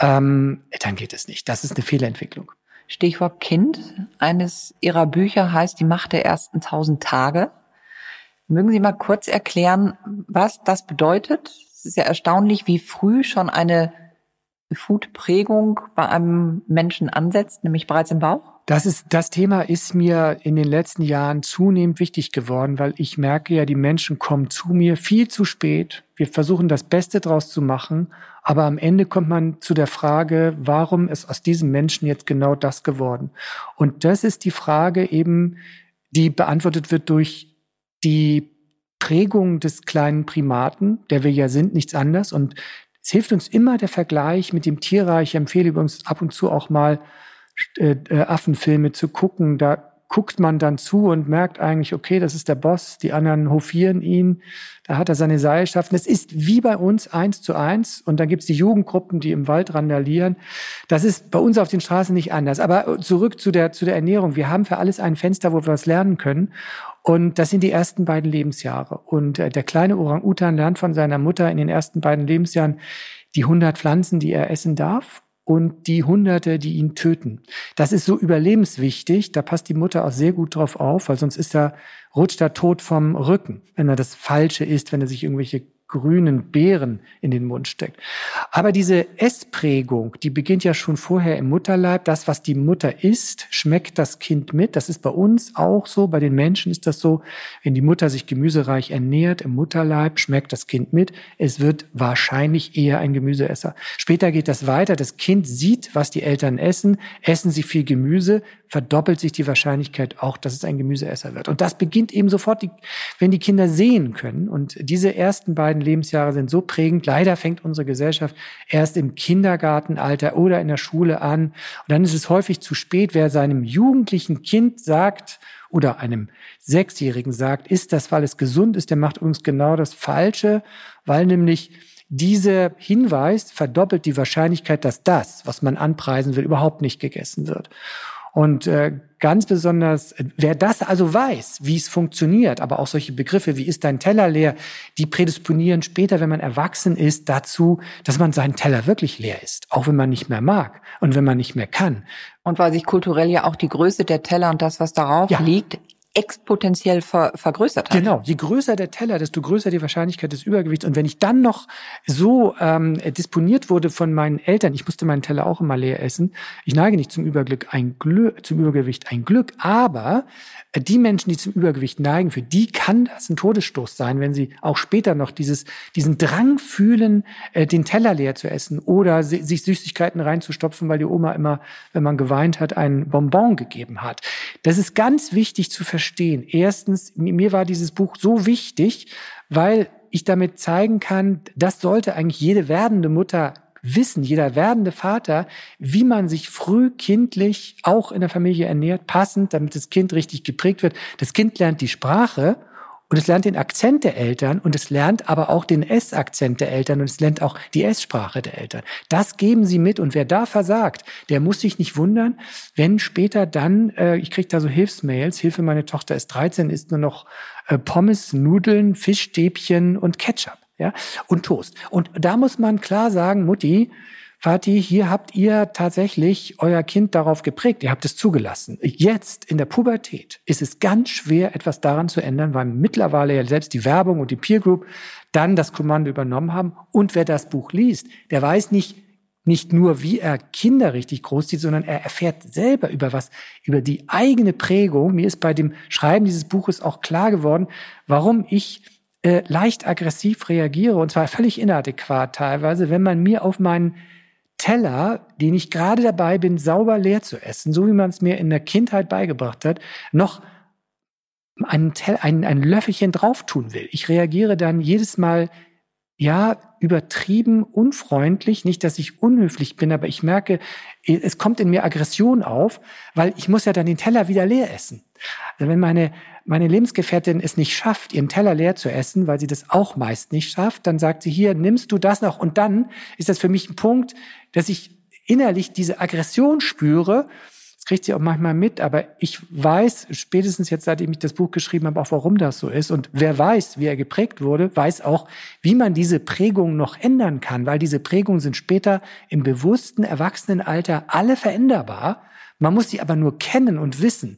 C: ähm, dann geht es nicht. Das ist eine Fehlentwicklung.
B: Stichwort Kind. Eines Ihrer Bücher heißt Die Macht der ersten tausend Tage. Mögen Sie mal kurz erklären, was das bedeutet? Es ist ja erstaunlich, wie früh schon eine Food-Prägung bei einem Menschen ansetzt, nämlich bereits im Bauch.
C: Das ist, das Thema ist mir in den letzten Jahren zunehmend wichtig geworden, weil ich merke ja, die Menschen kommen zu mir viel zu spät. Wir versuchen das Beste draus zu machen, aber am Ende kommt man zu der Frage, warum ist aus diesem Menschen jetzt genau das geworden? Und das ist die Frage eben, die beantwortet wird durch die Prägung des kleinen Primaten, der wir ja sind, nichts anders. Und es hilft uns immer der Vergleich mit dem Tierreich. Ich empfehle übrigens ab und zu auch mal äh, äh, Affenfilme zu gucken. Da guckt man dann zu und merkt eigentlich, okay, das ist der Boss, die anderen hofieren ihn, da hat er seine Seilschaften. Es ist wie bei uns eins zu eins und dann gibt's die Jugendgruppen, die im Wald randalieren. Das ist bei uns auf den Straßen nicht anders. Aber zurück zu der, zu der Ernährung. Wir haben für alles ein Fenster, wo wir was lernen können. Und das sind die ersten beiden Lebensjahre. Und äh, der kleine Orang-Utan lernt von seiner Mutter in den ersten beiden Lebensjahren die 100 Pflanzen, die er essen darf und die Hunderte, die ihn töten. Das ist so überlebenswichtig. Da passt die Mutter auch sehr gut drauf auf, weil sonst ist er, rutscht er tot vom Rücken, wenn er das Falsche isst, wenn er sich irgendwelche grünen Beeren in den Mund steckt. Aber diese Essprägung, die beginnt ja schon vorher im Mutterleib. Das, was die Mutter isst, schmeckt das Kind mit. Das ist bei uns auch so. Bei den Menschen ist das so. Wenn die Mutter sich gemüsereich ernährt im Mutterleib, schmeckt das Kind mit. Es wird wahrscheinlich eher ein Gemüseesser. Später geht das weiter. Das Kind sieht, was die Eltern essen. Essen sie viel Gemüse, verdoppelt sich die Wahrscheinlichkeit auch, dass es ein Gemüseesser wird. Und das beginnt eben sofort, wenn die Kinder sehen können. Und diese ersten beiden beiden Lebensjahre sind so prägend. Leider fängt unsere Gesellschaft erst im Kindergartenalter oder in der Schule an. Und dann ist es häufig zu spät, wer seinem jugendlichen Kind sagt oder einem Sechsjährigen sagt, ist das, weil es gesund ist, der macht übrigens genau das Falsche, weil nämlich dieser Hinweis verdoppelt die Wahrscheinlichkeit, dass das, was man anpreisen will, überhaupt nicht gegessen wird. Und äh, ganz besonders, wer das also weiß, wie es funktioniert, aber auch solche Begriffe wie ist dein Teller leer, die prädisponieren später, wenn man erwachsen ist, dazu, dass man seinen Teller wirklich leer ist, auch wenn man nicht mehr mag und wenn man nicht mehr kann.
B: Und weil sich kulturell ja auch die Größe der Teller und das, was darauf ja. liegt, exponentiell ver vergrößert hat.
C: Genau, je größer der Teller, desto größer die Wahrscheinlichkeit des Übergewichts. Und wenn ich dann noch so ähm, disponiert wurde von meinen Eltern, ich musste meinen Teller auch immer leer essen. Ich neige nicht zum Überglück, ein Glück, zum Übergewicht ein Glück, aber äh, die Menschen, die zum Übergewicht neigen, für die kann das ein Todesstoß sein, wenn sie auch später noch dieses, diesen Drang fühlen, äh, den Teller leer zu essen oder sich Süßigkeiten reinzustopfen, weil die Oma immer, wenn man geweint hat, ein Bonbon gegeben hat. Das ist ganz wichtig zu verstehen. Erstens, mir war dieses Buch so wichtig, weil ich damit zeigen kann, das sollte eigentlich jede werdende Mutter wissen, jeder werdende Vater, wie man sich früh kindlich auch in der Familie ernährt, passend, damit das Kind richtig geprägt wird. Das Kind lernt die Sprache und es lernt den Akzent der Eltern und es lernt aber auch den S-Akzent der Eltern und es lernt auch die S-Sprache der Eltern. Das geben sie mit und wer da versagt, der muss sich nicht wundern, wenn später dann, äh, ich kriege da so Hilfsmails, Hilfe, meine Tochter ist 13, isst nur noch äh, Pommes, Nudeln, Fischstäbchen und Ketchup. Ja, und Toast. Und da muss man klar sagen, Mutti, Vati, hier habt ihr tatsächlich euer Kind darauf geprägt, ihr habt es zugelassen. Jetzt in der Pubertät ist es ganz schwer, etwas daran zu ändern, weil mittlerweile ja selbst die Werbung und die Peer Group dann das Kommando übernommen haben. Und wer das Buch liest, der weiß nicht, nicht nur, wie er Kinder richtig großzieht, sondern er erfährt selber über was, über die eigene Prägung. Mir ist bei dem Schreiben dieses Buches auch klar geworden, warum ich äh, leicht aggressiv reagiere und zwar völlig inadäquat teilweise, wenn man mir auf meinen Teller, den ich gerade dabei bin, sauber leer zu essen, so wie man es mir in der Kindheit beigebracht hat, noch einen Tell, ein, ein Löffelchen drauf tun will. Ich reagiere dann jedes Mal ja, übertrieben, unfreundlich. Nicht, dass ich unhöflich bin, aber ich merke, es kommt in mir Aggression auf, weil ich muss ja dann den Teller wieder leer essen. Also wenn meine, meine Lebensgefährtin es nicht schafft, ihren Teller leer zu essen, weil sie das auch meist nicht schafft, dann sagt sie hier, nimmst du das noch? Und dann ist das für mich ein Punkt, dass ich innerlich diese Aggression spüre kriegt sie auch manchmal mit, aber ich weiß, spätestens jetzt, seitdem ich das Buch geschrieben habe, auch warum das so ist. Und wer weiß, wie er geprägt wurde, weiß auch, wie man diese Prägung noch ändern kann, weil diese Prägungen sind später im bewussten Erwachsenenalter alle veränderbar. Man muss sie aber nur kennen und wissen.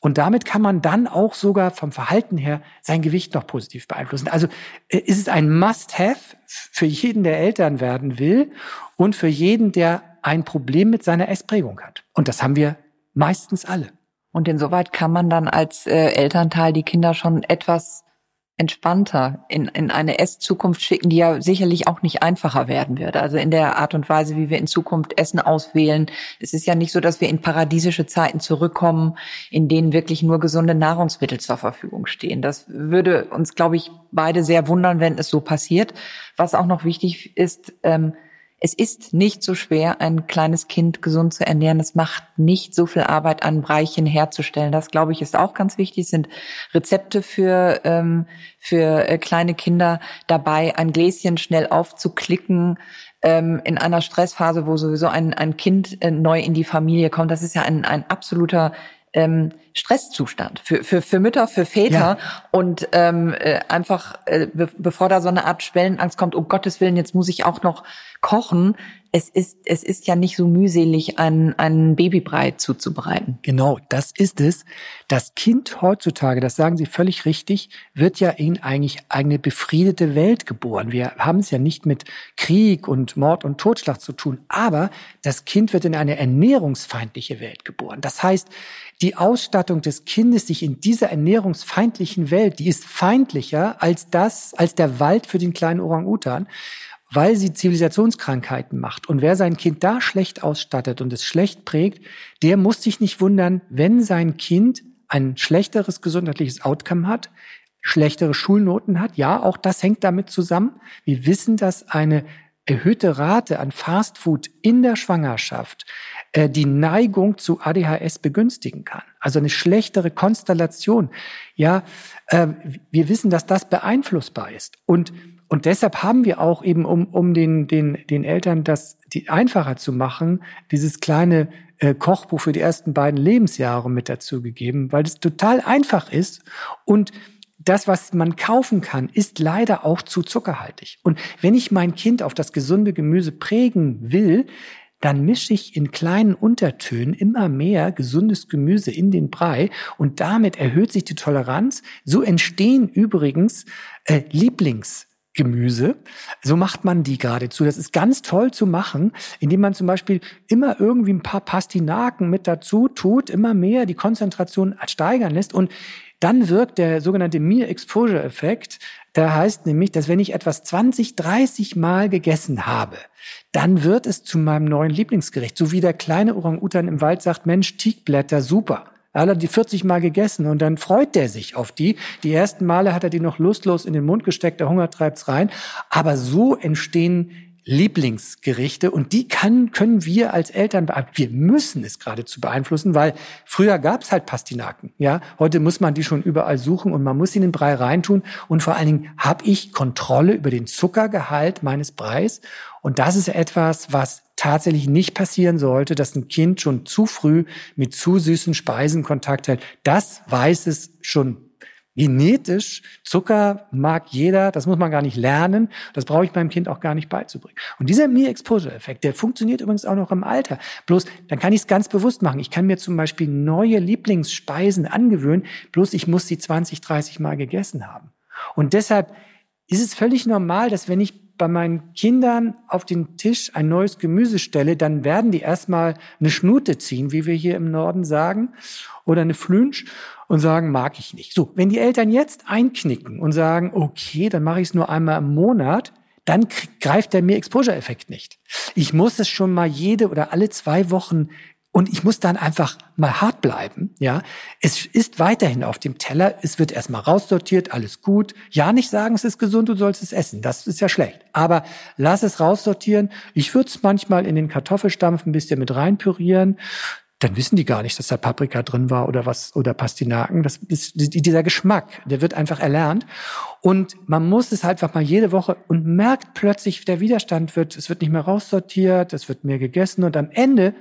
C: Und damit kann man dann auch sogar vom Verhalten her sein Gewicht noch positiv beeinflussen. Also äh, ist es ein Must-Have für jeden, der Eltern werden will und für jeden, der ein Problem mit seiner Essprägung hat. Und das haben wir Meistens alle.
B: Und insoweit kann man dann als äh, Elternteil die Kinder schon etwas entspannter in, in eine Esszukunft schicken, die ja sicherlich auch nicht einfacher werden wird. Also in der Art und Weise, wie wir in Zukunft Essen auswählen. Es ist ja nicht so, dass wir in paradiesische Zeiten zurückkommen, in denen wirklich nur gesunde Nahrungsmittel zur Verfügung stehen. Das würde uns, glaube ich, beide sehr wundern, wenn es so passiert. Was auch noch wichtig ist, ähm, es ist nicht so schwer, ein kleines Kind gesund zu ernähren. Es macht nicht so viel Arbeit, ein Breichen herzustellen. Das, glaube ich, ist auch ganz wichtig. Es sind Rezepte für, ähm, für äh, kleine Kinder dabei, ein Gläschen schnell aufzuklicken, ähm, in einer Stressphase, wo sowieso ein, ein Kind äh, neu in die Familie kommt. Das ist ja ein, ein absoluter ähm, Stresszustand für, für, für Mütter, für Väter ja. und ähm, äh, einfach, äh, be bevor da so eine Art Schwellenangst kommt, um Gottes Willen, jetzt muss ich auch noch kochen. Es ist, es ist ja nicht so mühselig, einen, einen Babybrei zuzubereiten.
C: Genau, das ist es. Das Kind heutzutage, das sagen Sie völlig richtig, wird ja in eigentlich eine befriedete Welt geboren. Wir haben es ja nicht mit Krieg und Mord und Totschlag zu tun, aber das Kind wird in eine ernährungsfeindliche Welt geboren. Das heißt, die Ausstattung des Kindes sich in dieser ernährungsfeindlichen Welt, die ist feindlicher als das, als der Wald für den kleinen Orang-Utan weil sie Zivilisationskrankheiten macht. Und wer sein Kind da schlecht ausstattet und es schlecht prägt, der muss sich nicht wundern, wenn sein Kind ein schlechteres gesundheitliches Outcome hat, schlechtere Schulnoten hat. Ja, auch das hängt damit zusammen. Wir wissen, dass eine erhöhte Rate an Fastfood in der Schwangerschaft äh, die Neigung zu ADHS begünstigen kann. Also eine schlechtere Konstellation. Ja, äh, wir wissen, dass das beeinflussbar ist. Und und deshalb haben wir auch eben, um, um den, den, den Eltern das die einfacher zu machen, dieses kleine äh, Kochbuch für die ersten beiden Lebensjahre mit dazu gegeben, weil es total einfach ist und das, was man kaufen kann, ist leider auch zu zuckerhaltig. Und wenn ich mein Kind auf das gesunde Gemüse prägen will, dann mische ich in kleinen Untertönen immer mehr gesundes Gemüse in den Brei und damit erhöht sich die Toleranz. So entstehen übrigens äh, Lieblings Gemüse. So macht man die geradezu. Das ist ganz toll zu machen, indem man zum Beispiel immer irgendwie ein paar Pastinaken mit dazu tut, immer mehr die Konzentration steigern lässt und dann wirkt der sogenannte Mere Exposure Effekt. Der heißt nämlich, dass wenn ich etwas 20, 30 Mal gegessen habe, dann wird es zu meinem neuen Lieblingsgericht. So wie der kleine Orang-Utan im Wald sagt, Mensch, Teakblätter, super. Er hat die 40 Mal gegessen und dann freut er sich auf die. Die ersten Male hat er die noch lustlos in den Mund gesteckt, der Hunger treibt's rein. Aber so entstehen Lieblingsgerichte und die kann, können wir als Eltern beeinflussen. Wir müssen es geradezu beeinflussen, weil früher gab's halt Pastinaken. Ja, heute muss man die schon überall suchen und man muss sie in den Brei reintun und vor allen Dingen habe ich Kontrolle über den Zuckergehalt meines Breis und das ist etwas, was tatsächlich nicht passieren sollte, dass ein Kind schon zu früh mit zu süßen Speisen Kontakt hat. Das weiß es schon Genetisch, Zucker mag jeder, das muss man gar nicht lernen, das brauche ich meinem Kind auch gar nicht beizubringen. Und dieser Meal-Exposure-Effekt, der funktioniert übrigens auch noch im Alter. Bloß, dann kann ich es ganz bewusst machen. Ich kann mir zum Beispiel neue Lieblingsspeisen angewöhnen, bloß ich muss sie 20, 30 Mal gegessen haben. Und deshalb ist es völlig normal, dass wenn ich bei meinen Kindern auf den Tisch ein neues Gemüse stelle, dann werden die erstmal eine Schnute ziehen, wie wir hier im Norden sagen, oder eine Flünsch und sagen, mag ich nicht. So, wenn die Eltern jetzt einknicken und sagen, okay, dann mache ich es nur einmal im Monat, dann greift der Mir-Exposure-Effekt nicht. Ich muss es schon mal jede oder alle zwei Wochen und ich muss dann einfach mal hart bleiben, ja. Es ist weiterhin auf dem Teller, es wird erstmal raussortiert, alles gut. Ja, nicht sagen, es ist gesund, du sollst es essen, das ist ja schlecht. Aber lass es raussortieren. Ich würde es manchmal in den Kartoffelstampf ein bisschen mit reinpürieren dann wissen die gar nicht, dass da Paprika drin war oder was oder Pastinaken. Das ist dieser Geschmack, der wird einfach erlernt. Und man muss es halt einfach mal jede Woche und merkt plötzlich, der Widerstand wird, es wird nicht mehr raussortiert, es wird mehr gegessen und am Ende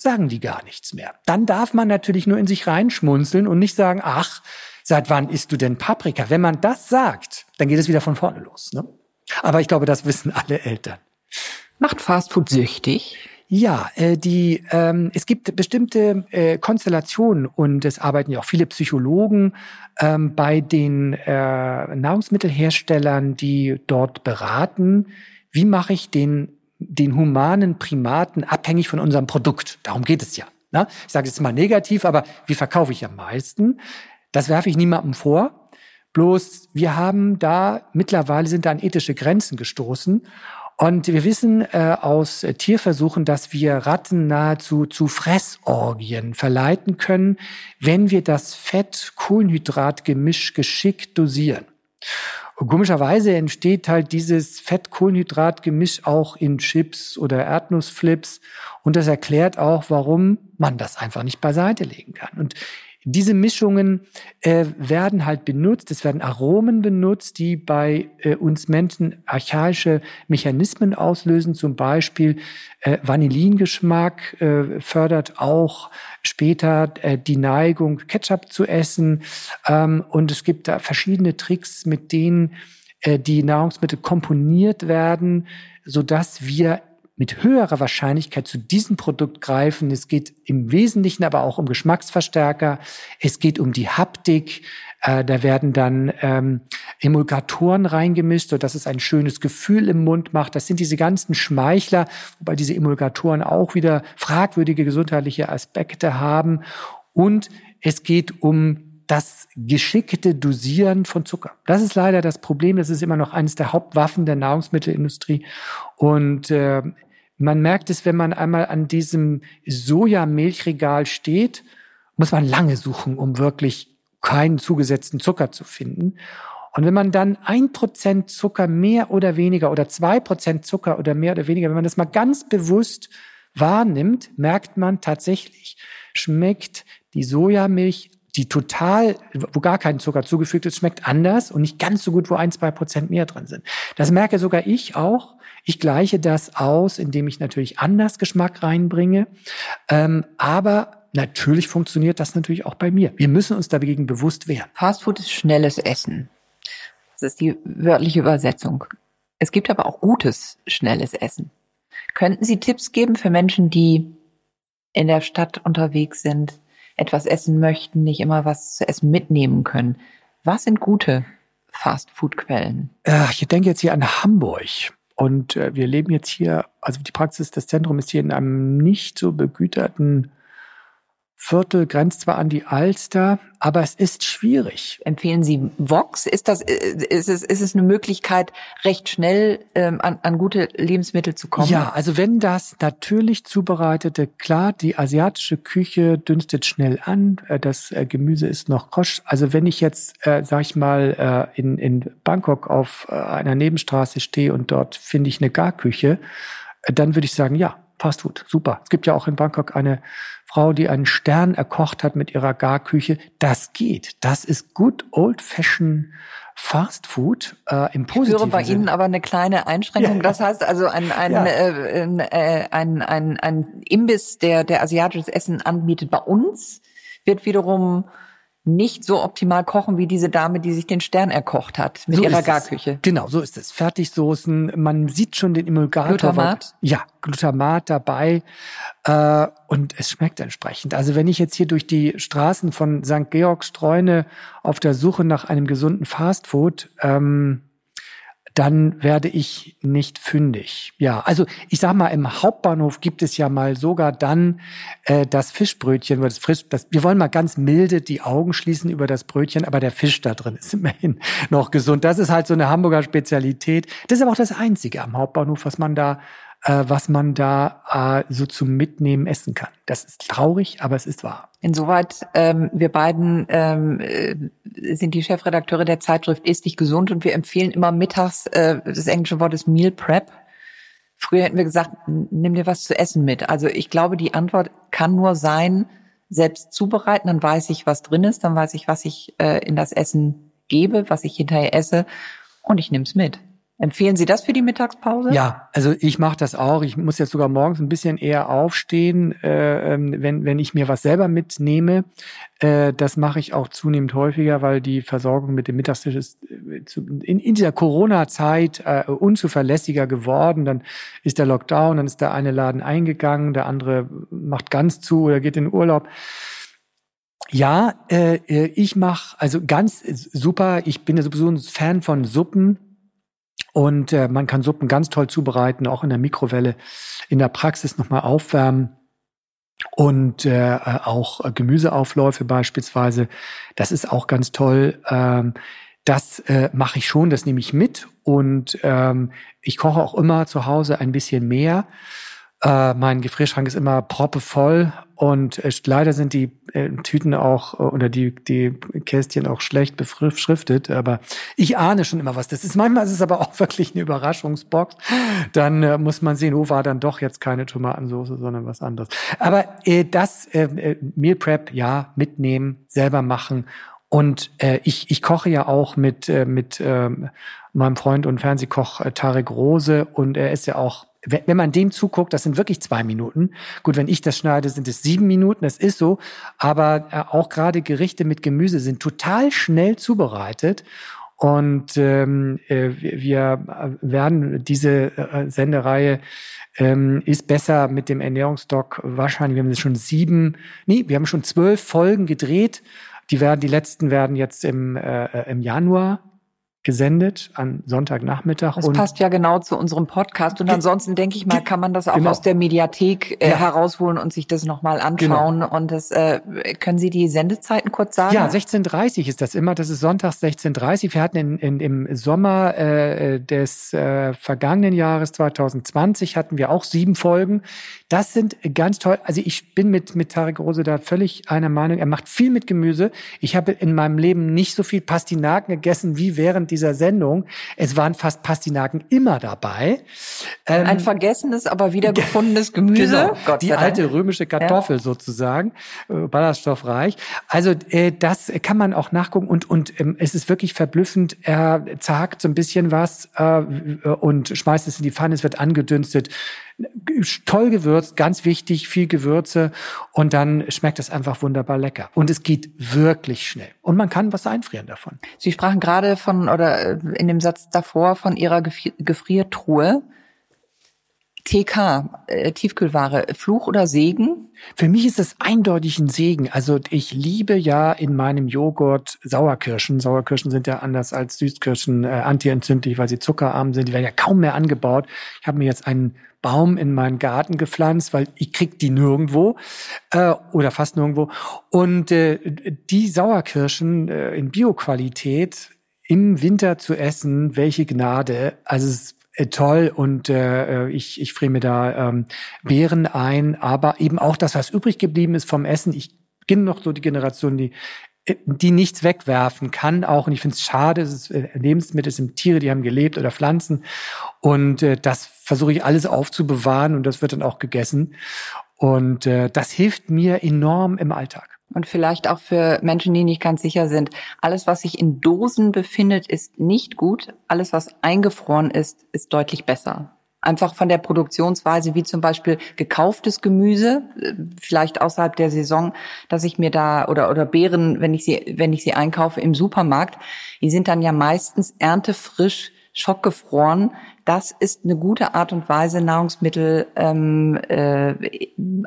C: sagen die gar nichts mehr. Dann darf man natürlich nur in sich reinschmunzeln und nicht sagen, ach, seit wann isst du denn Paprika? Wenn man das sagt, dann geht es wieder von vorne los. Ne? Aber ich glaube, das wissen alle Eltern.
B: Macht Fastfood süchtig?
C: Ja, äh, die, ähm, es gibt bestimmte äh, Konstellationen und es arbeiten ja auch viele Psychologen ähm, bei den äh, Nahrungsmittelherstellern, die dort beraten, wie mache ich den, den humanen Primaten abhängig von unserem Produkt. Darum geht es ja. Ne? Ich sage jetzt mal negativ, aber wie verkaufe ich am meisten? Das werfe ich niemandem vor. Bloß wir haben da, mittlerweile sind da an ethische Grenzen gestoßen. Und wir wissen äh, aus Tierversuchen, dass wir Ratten nahezu zu Fressorgien verleiten können, wenn wir das Fett-Kohlenhydrat-Gemisch geschickt dosieren. Und komischerweise entsteht halt dieses Fett-Kohlenhydrat-Gemisch auch in Chips oder Erdnussflips. Und das erklärt auch, warum man das einfach nicht beiseite legen kann. Und diese Mischungen äh, werden halt benutzt, es werden Aromen benutzt, die bei äh, uns Menschen archaische Mechanismen auslösen. Zum Beispiel äh, Vanillingeschmack äh, fördert auch später äh, die Neigung, Ketchup zu essen. Ähm, und es gibt da verschiedene Tricks, mit denen äh, die Nahrungsmittel komponiert werden, so dass wir mit höherer Wahrscheinlichkeit zu diesem Produkt greifen. Es geht im Wesentlichen aber auch um Geschmacksverstärker. Es geht um die Haptik. Äh, da werden dann ähm, Emulgatoren reingemischt, sodass es ein schönes Gefühl im Mund macht. Das sind diese ganzen Schmeichler, wobei diese Emulgatoren auch wieder fragwürdige gesundheitliche Aspekte haben. Und es geht um das geschickte Dosieren von Zucker. Das ist leider das Problem. Das ist immer noch eines der Hauptwaffen der Nahrungsmittelindustrie. Und äh, man merkt es, wenn man einmal an diesem Sojamilchregal steht, muss man lange suchen, um wirklich keinen zugesetzten Zucker zu finden. Und wenn man dann ein Prozent Zucker mehr oder weniger oder zwei Prozent Zucker oder mehr oder weniger, wenn man das mal ganz bewusst wahrnimmt, merkt man tatsächlich, schmeckt die Sojamilch, die total, wo gar kein Zucker zugefügt ist, schmeckt anders und nicht ganz so gut, wo ein, zwei Prozent mehr drin sind. Das merke sogar ich auch, ich gleiche das aus, indem ich natürlich anders Geschmack reinbringe. Ähm, aber natürlich funktioniert das natürlich auch bei mir. Wir müssen uns dagegen bewusst wehren.
B: Fastfood ist schnelles Essen. Das ist die wörtliche Übersetzung. Es gibt aber auch gutes, schnelles Essen. Könnten Sie Tipps geben für Menschen, die in der Stadt unterwegs sind, etwas essen möchten, nicht immer was zu essen mitnehmen können? Was sind gute Fastfood-Quellen?
C: Ich denke jetzt hier an Hamburg. Und äh, wir leben jetzt hier, also die Praxis, das Zentrum ist hier in einem nicht so begüterten Viertel grenzt zwar an die Alster, aber es ist schwierig.
B: Empfehlen Sie Vox? Ist das, äh, ist es, ist es eine Möglichkeit, recht schnell ähm, an, an gute Lebensmittel zu kommen?
C: Ja, also wenn das natürlich zubereitete, klar, die asiatische Küche dünstet schnell an, äh, das äh, Gemüse ist noch kosch. Also wenn ich jetzt, äh, sag ich mal, äh, in, in Bangkok auf äh, einer Nebenstraße stehe und dort finde ich eine Garküche, dann würde ich sagen, ja, Fastfood, super. Es gibt ja auch in Bangkok eine Frau, die einen Stern erkocht hat mit ihrer Garküche. Das geht. Das ist good old fashioned Fast Food äh, im positiven
B: Ich höre bei
C: Sinne.
B: Ihnen aber eine kleine Einschränkung. Ja. Das heißt also ein ein, ja. äh, äh, ein, ein, ein Imbiss, der der asiatisches Essen anbietet bei uns, wird wiederum nicht so optimal kochen wie diese Dame, die sich den Stern erkocht hat mit so ihrer Garküche.
C: Es. Genau, so ist es. Fertigsoßen, man sieht schon den Emulgator.
B: Glutamat?
C: Ja, Glutamat dabei äh, und es schmeckt entsprechend. Also wenn ich jetzt hier durch die Straßen von St. Georg streune auf der Suche nach einem gesunden Fastfood, ähm, dann werde ich nicht fündig. Ja, also ich sag mal, im Hauptbahnhof gibt es ja mal sogar dann äh, das Fischbrötchen, das frisch, das, wir wollen mal ganz milde die Augen schließen über das Brötchen, aber der Fisch da drin ist immerhin noch gesund. Das ist halt so eine Hamburger Spezialität. Das ist aber auch das Einzige am Hauptbahnhof, was man da äh, was man da äh, so zum Mitnehmen essen kann. Das ist traurig, aber es ist wahr.
B: Insoweit, ähm, wir beiden ähm, äh, sind die Chefredakteure der Zeitschrift Ist dich gesund und wir empfehlen immer mittags, äh, das englische Wort ist Meal Prep. Früher hätten wir gesagt, nimm dir was zu essen mit. Also ich glaube, die Antwort kann nur sein, selbst zubereiten, dann weiß ich, was drin ist, dann weiß ich, was ich äh, in das Essen gebe, was ich hinterher esse und ich nehme es mit. Empfehlen Sie das für die Mittagspause?
C: Ja, also ich mache das auch. Ich muss jetzt sogar morgens ein bisschen eher aufstehen, äh, ähm, wenn, wenn ich mir was selber mitnehme. Äh, das mache ich auch zunehmend häufiger, weil die Versorgung mit dem Mittagstisch ist äh, in, in dieser Corona-Zeit äh, unzuverlässiger geworden. Dann ist der Lockdown, dann ist der eine Laden eingegangen, der andere macht ganz zu oder geht in Urlaub. Ja, äh, äh ich mache also ganz super. Ich bin ja sowieso ein Fan von Suppen und äh, man kann Suppen ganz toll zubereiten, auch in der Mikrowelle, in der Praxis nochmal aufwärmen. Und äh, auch Gemüseaufläufe beispielsweise, das ist auch ganz toll. Ähm, das äh, mache ich schon, das nehme ich mit. Und ähm, ich koche auch immer zu Hause ein bisschen mehr. Äh, mein Gefrierschrank ist immer proppevoll und äh, leider sind die äh, Tüten auch äh, oder die, die Kästchen auch schlecht beschriftet. Aber ich ahne schon immer was. Das ist manchmal ist es aber auch wirklich eine Überraschungsbox. Dann äh, muss man sehen, oh, war dann doch jetzt keine Tomatensauce, sondern was anderes. Aber äh, das Meal Prep, ja, mitnehmen, selber machen. Und äh, ich, ich koche ja auch mit, äh, mit äh, meinem Freund und Fernsehkoch äh, Tarek Rose und er ist ja auch wenn man dem zuguckt, das sind wirklich zwei Minuten. Gut, wenn ich das schneide, sind es sieben Minuten, das ist so. Aber äh, auch gerade Gerichte mit Gemüse sind total schnell zubereitet. Und ähm, äh, wir werden diese äh, Sendereihe ähm, ist besser mit dem Ernährungsdoc wahrscheinlich. Wir haben schon sieben, nee, wir haben schon zwölf Folgen gedreht. Die werden, die letzten werden jetzt im, äh, im Januar gesendet an Sonntagnachmittag.
B: Das passt ja genau zu unserem Podcast. Und ansonsten denke ich mal, kann man das auch genau. aus der Mediathek äh, ja. herausholen und sich das nochmal anschauen. Genau. Und das äh, können Sie die Sendezeiten kurz sagen?
C: Ja, 16.30 ist das immer. Das ist sonntags 16.30 Wir hatten in, in, im Sommer äh, des äh, vergangenen Jahres 2020 hatten wir auch sieben Folgen. Das sind ganz toll. Also ich bin mit, mit Tarek Rose da völlig einer Meinung. Er macht viel mit Gemüse. Ich habe in meinem Leben nicht so viel Pastinaken gegessen wie während dieser Sendung. Es waren fast Pastinaken immer dabei.
B: Ähm, Ein vergessenes, aber wiedergefundenes Gemüse. Genau,
C: die alte römische Kartoffel ja. sozusagen, äh, ballaststoffreich. Also äh, das kann man auch nachgucken und und ähm, es ist wirklich verblüffend. Er zagt so ein bisschen was äh, und schmeißt es in die Pfanne. Es wird angedünstet toll gewürzt, ganz wichtig, viel Gewürze und dann schmeckt es einfach wunderbar lecker. Und es geht wirklich schnell. Und man kann was einfrieren davon.
B: Sie sprachen gerade von, oder äh, in dem Satz davor von Ihrer Gefriertruhe. TK, äh, Tiefkühlware, Fluch oder Segen?
C: Für mich ist es eindeutig ein Segen. Also ich liebe ja in meinem Joghurt Sauerkirschen. Sauerkirschen sind ja anders als Süßkirschen äh, antientzündlich, weil sie zuckerarm sind. Die werden ja kaum mehr angebaut. Ich habe mir jetzt einen Baum in meinen Garten gepflanzt, weil ich krieg die nirgendwo äh, oder fast nirgendwo. Und äh, die Sauerkirschen äh, in Bioqualität im Winter zu essen, welche Gnade. Also es toll und äh, ich, ich friere mir da ähm, Beeren ein, aber eben auch das, was übrig geblieben ist vom Essen. Ich bin noch so die Generation, die die nichts wegwerfen kann auch. Und ich finde es schade, äh, Lebensmittel sind Tiere, die haben gelebt oder Pflanzen. Und äh, das versuche ich alles aufzubewahren und das wird dann auch gegessen. Und äh, das hilft mir enorm im Alltag.
B: Und vielleicht auch für Menschen, die nicht ganz sicher sind. Alles, was sich in Dosen befindet, ist nicht gut. Alles, was eingefroren ist, ist deutlich besser. einfach von der Produktionsweise, wie zum Beispiel gekauftes Gemüse, äh, vielleicht außerhalb der Saison, dass ich mir da oder oder Beeren, wenn ich sie wenn ich sie einkaufe im Supermarkt, die sind dann ja meistens erntefrisch schockgefroren. Das ist eine gute Art und Weise, Nahrungsmittel ähm, äh,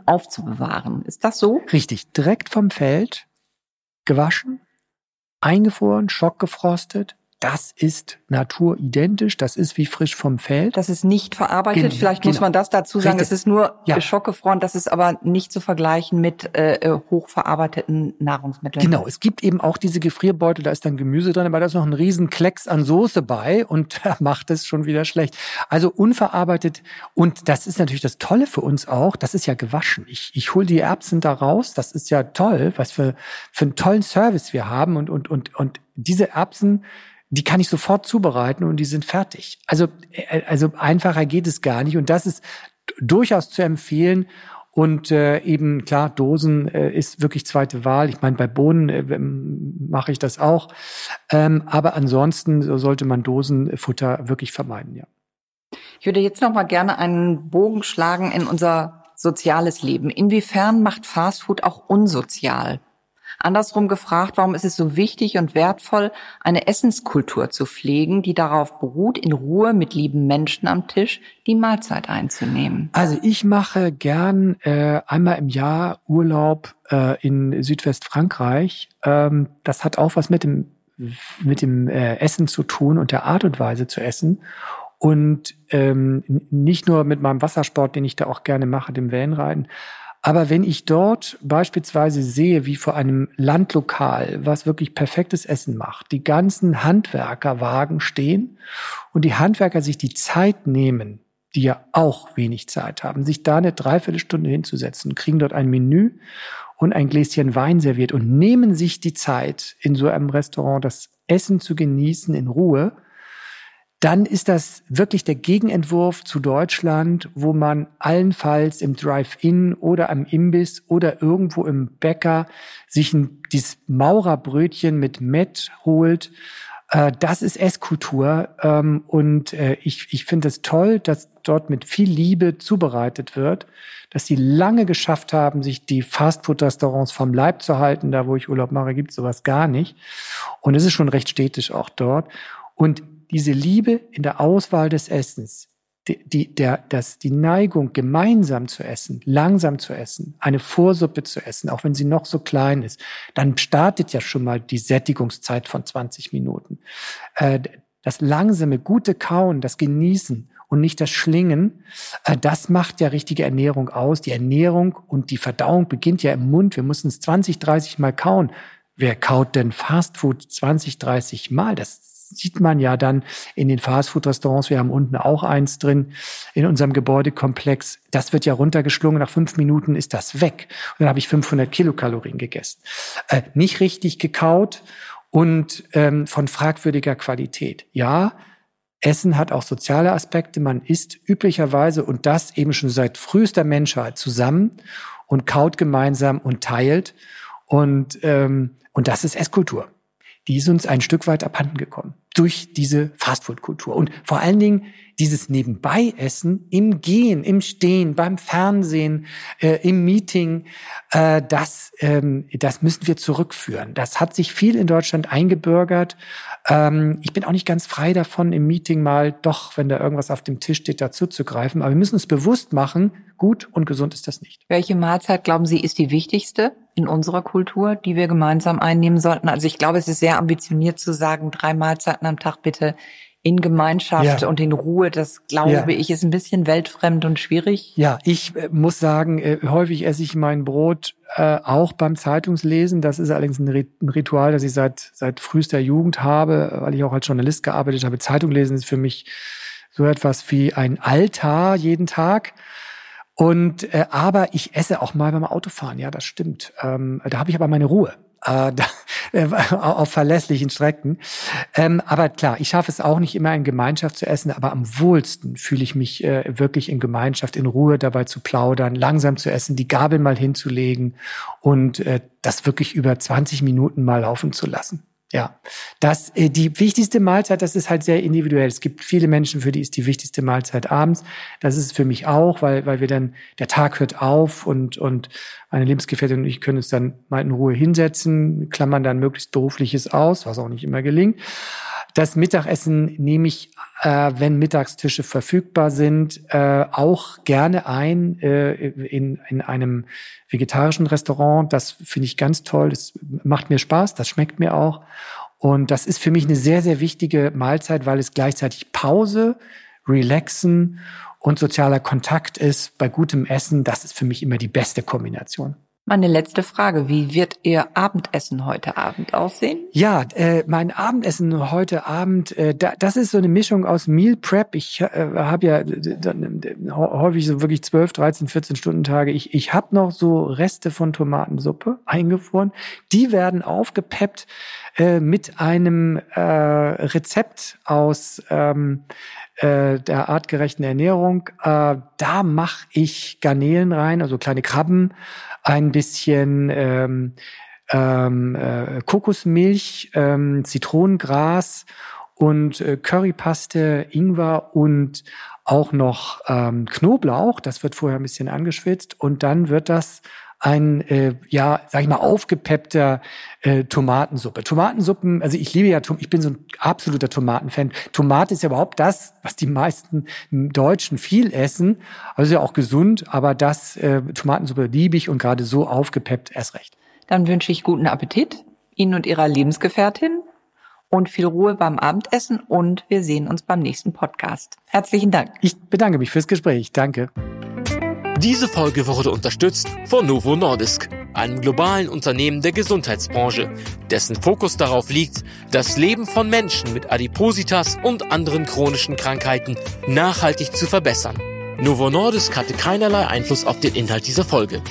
B: aufzubewahren. Ist das so?
C: Richtig, direkt vom Feld, gewaschen, eingefroren, schockgefrostet, das ist naturidentisch, das ist wie frisch vom Feld.
B: Das ist nicht verarbeitet. Gen Vielleicht genau. muss man das dazu sagen. Richtig. Es ist nur ja. schockgefroren, das ist aber nicht zu vergleichen mit äh, äh, hochverarbeiteten Nahrungsmitteln.
C: Genau, es gibt eben auch diese Gefrierbeutel, da ist dann Gemüse drin, aber da ist noch ein riesen Klecks an Soße bei und da macht es schon wieder schlecht. Also unverarbeitet und das ist natürlich das Tolle für uns auch, das ist ja gewaschen. Ich, ich hole die Erbsen da raus, das ist ja toll, was für, für einen tollen Service wir haben und, und, und, und diese Erbsen die kann ich sofort zubereiten und die sind fertig. Also, äh, also einfacher geht es gar nicht. Und das ist durchaus zu empfehlen. Und äh, eben klar, Dosen äh, ist wirklich zweite Wahl. Ich meine, bei Bohnen äh, mache ich das auch. Ähm, aber ansonsten sollte man Dosenfutter wirklich vermeiden, ja.
B: Ich würde jetzt noch mal gerne einen Bogen schlagen in unser soziales Leben. Inwiefern macht Fastfood auch unsozial? Andersrum gefragt, warum ist es so wichtig und wertvoll, eine Essenskultur zu pflegen, die darauf beruht, in Ruhe mit lieben Menschen am Tisch die Mahlzeit einzunehmen?
C: Also ich mache gern äh, einmal im Jahr Urlaub äh, in Südwestfrankreich. Ähm, das hat auch was mit dem mit dem äh, Essen zu tun und der Art und Weise zu essen. Und ähm, nicht nur mit meinem Wassersport, den ich da auch gerne mache, dem Wellenreiten, aber wenn ich dort beispielsweise sehe, wie vor einem Landlokal, was wirklich perfektes Essen macht, die ganzen Handwerkerwagen stehen und die Handwerker sich die Zeit nehmen, die ja auch wenig Zeit haben, sich da eine Dreiviertelstunde hinzusetzen, kriegen dort ein Menü und ein Gläschen Wein serviert und nehmen sich die Zeit, in so einem Restaurant das Essen zu genießen in Ruhe, dann ist das wirklich der Gegenentwurf zu Deutschland, wo man allenfalls im Drive-In oder am Imbiss oder irgendwo im Bäcker sich ein, dieses Maurerbrötchen mit Met holt. Äh, das ist Esskultur ähm, und äh, ich, ich finde es toll, dass dort mit viel Liebe zubereitet wird, dass sie lange geschafft haben, sich die Fastfood-Restaurants vom Leib zu halten. Da, wo ich Urlaub mache, gibt sowas gar nicht. Und es ist schon recht städtisch auch dort. Und diese Liebe in der Auswahl des Essens, die, die, der, das, die Neigung, gemeinsam zu essen, langsam zu essen, eine Vorsuppe zu essen, auch wenn sie noch so klein ist, dann startet ja schon mal die Sättigungszeit von 20 Minuten. Äh, das langsame, gute Kauen, das Genießen und nicht das Schlingen, äh, das macht ja richtige Ernährung aus. Die Ernährung und die Verdauung beginnt ja im Mund. Wir müssen es 20, 30 Mal kauen. Wer kaut denn Fastfood 20, 30 Mal? Das sieht man ja dann in den Fastfood-Restaurants. Wir haben unten auch eins drin in unserem Gebäudekomplex. Das wird ja runtergeschlungen. Nach fünf Minuten ist das weg. Und dann habe ich 500 Kilokalorien gegessen. Äh, nicht richtig gekaut und ähm, von fragwürdiger Qualität. Ja, Essen hat auch soziale Aspekte. Man isst üblicherweise und das eben schon seit frühester Menschheit zusammen und kaut gemeinsam und teilt. Und, ähm, und das ist Esskultur. Die ist uns ein Stück weit abhanden gekommen durch diese Fastfood-Kultur. Und vor allen Dingen dieses Nebenbei-Essen im Gehen, im Stehen, beim Fernsehen, äh, im Meeting, äh, das, ähm, das müssen wir zurückführen. Das hat sich viel in Deutschland eingebürgert. Ähm, ich bin auch nicht ganz frei davon, im Meeting mal doch, wenn da irgendwas auf dem Tisch steht, dazu zu greifen. Aber wir müssen uns bewusst machen, gut und gesund ist das nicht.
B: Welche Mahlzeit, glauben Sie, ist die wichtigste in unserer Kultur, die wir gemeinsam einnehmen sollten? Also ich glaube, es ist sehr ambitioniert zu sagen, drei Mahlzeiten am Tag bitte in Gemeinschaft ja. und in Ruhe, das glaube ja. ich, ist ein bisschen weltfremd und schwierig.
C: Ja, ich äh, muss sagen, äh, häufig esse ich mein Brot äh, auch beim Zeitungslesen. Das ist allerdings ein, Ritual, das ich seit, seit frühester Jugend habe, weil ich auch als Journalist gearbeitet habe. Zeitung lesen ist für mich so etwas wie ein Altar jeden Tag. Und äh, aber ich esse auch mal beim Autofahren, ja, das stimmt. Ähm, da habe ich aber meine Ruhe äh, äh auf verlässlichen Strecken. Ähm, aber klar, ich schaffe es auch nicht immer in Gemeinschaft zu essen, aber am wohlsten fühle ich mich äh, wirklich in Gemeinschaft, in Ruhe dabei zu plaudern, langsam zu essen, die Gabel mal hinzulegen und äh, das wirklich über 20 Minuten mal laufen zu lassen. Ja, das äh, die wichtigste Mahlzeit, das ist halt sehr individuell. Es gibt viele Menschen, für die ist die wichtigste Mahlzeit abends. Das ist für mich auch, weil weil wir dann der Tag hört auf und und meine Lebensgefährtin und ich können uns dann mal in Ruhe hinsetzen, klammern dann möglichst berufliches aus, was auch nicht immer gelingt. Das Mittagessen nehme ich, äh, wenn Mittagstische verfügbar sind, äh, auch gerne ein äh, in, in einem vegetarischen Restaurant. Das finde ich ganz toll. Das macht mir Spaß, das schmeckt mir auch. Und das ist für mich eine sehr, sehr wichtige Mahlzeit, weil es gleichzeitig Pause, Relaxen und sozialer Kontakt ist bei gutem Essen. Das ist für mich immer die beste Kombination.
B: Meine letzte Frage, wie wird Ihr Abendessen heute Abend aussehen?
C: Ja, äh, mein Abendessen heute Abend, äh, da, das ist so eine Mischung aus Meal Prep. Ich äh, habe ja häufig so wirklich 12, 13, 14 Stunden Tage. Ich, ich habe noch so Reste von Tomatensuppe eingefroren. Die werden aufgepeppt äh, mit einem äh, Rezept aus ähm, äh, der artgerechten Ernährung. Äh, da mache ich Garnelen rein, also kleine Krabben ein bisschen ähm, ähm, äh, Kokosmilch, ähm, Zitronengras und äh, Currypaste, Ingwer und auch noch ähm, Knoblauch. Das wird vorher ein bisschen angeschwitzt und dann wird das ein, äh, ja, sag ich mal, aufgepeppter äh, Tomatensuppe. Tomatensuppen, also ich liebe ja, ich bin so ein absoluter Tomatenfan. Tomate ist ja überhaupt das, was die meisten Deutschen viel essen. Also ja auch gesund, aber das äh, Tomatensuppe liebe ich und gerade so aufgepeppt erst recht.
B: Dann wünsche ich guten Appetit Ihnen und Ihrer Lebensgefährtin und viel Ruhe beim Abendessen und wir sehen uns beim nächsten Podcast. Herzlichen Dank.
C: Ich bedanke mich fürs Gespräch. Danke.
A: Diese Folge wurde unterstützt von Novo Nordisk, einem globalen Unternehmen der Gesundheitsbranche, dessen Fokus darauf liegt, das Leben von Menschen mit Adipositas und anderen chronischen Krankheiten nachhaltig zu verbessern. Novo Nordisk hatte keinerlei Einfluss auf den Inhalt dieser Folge.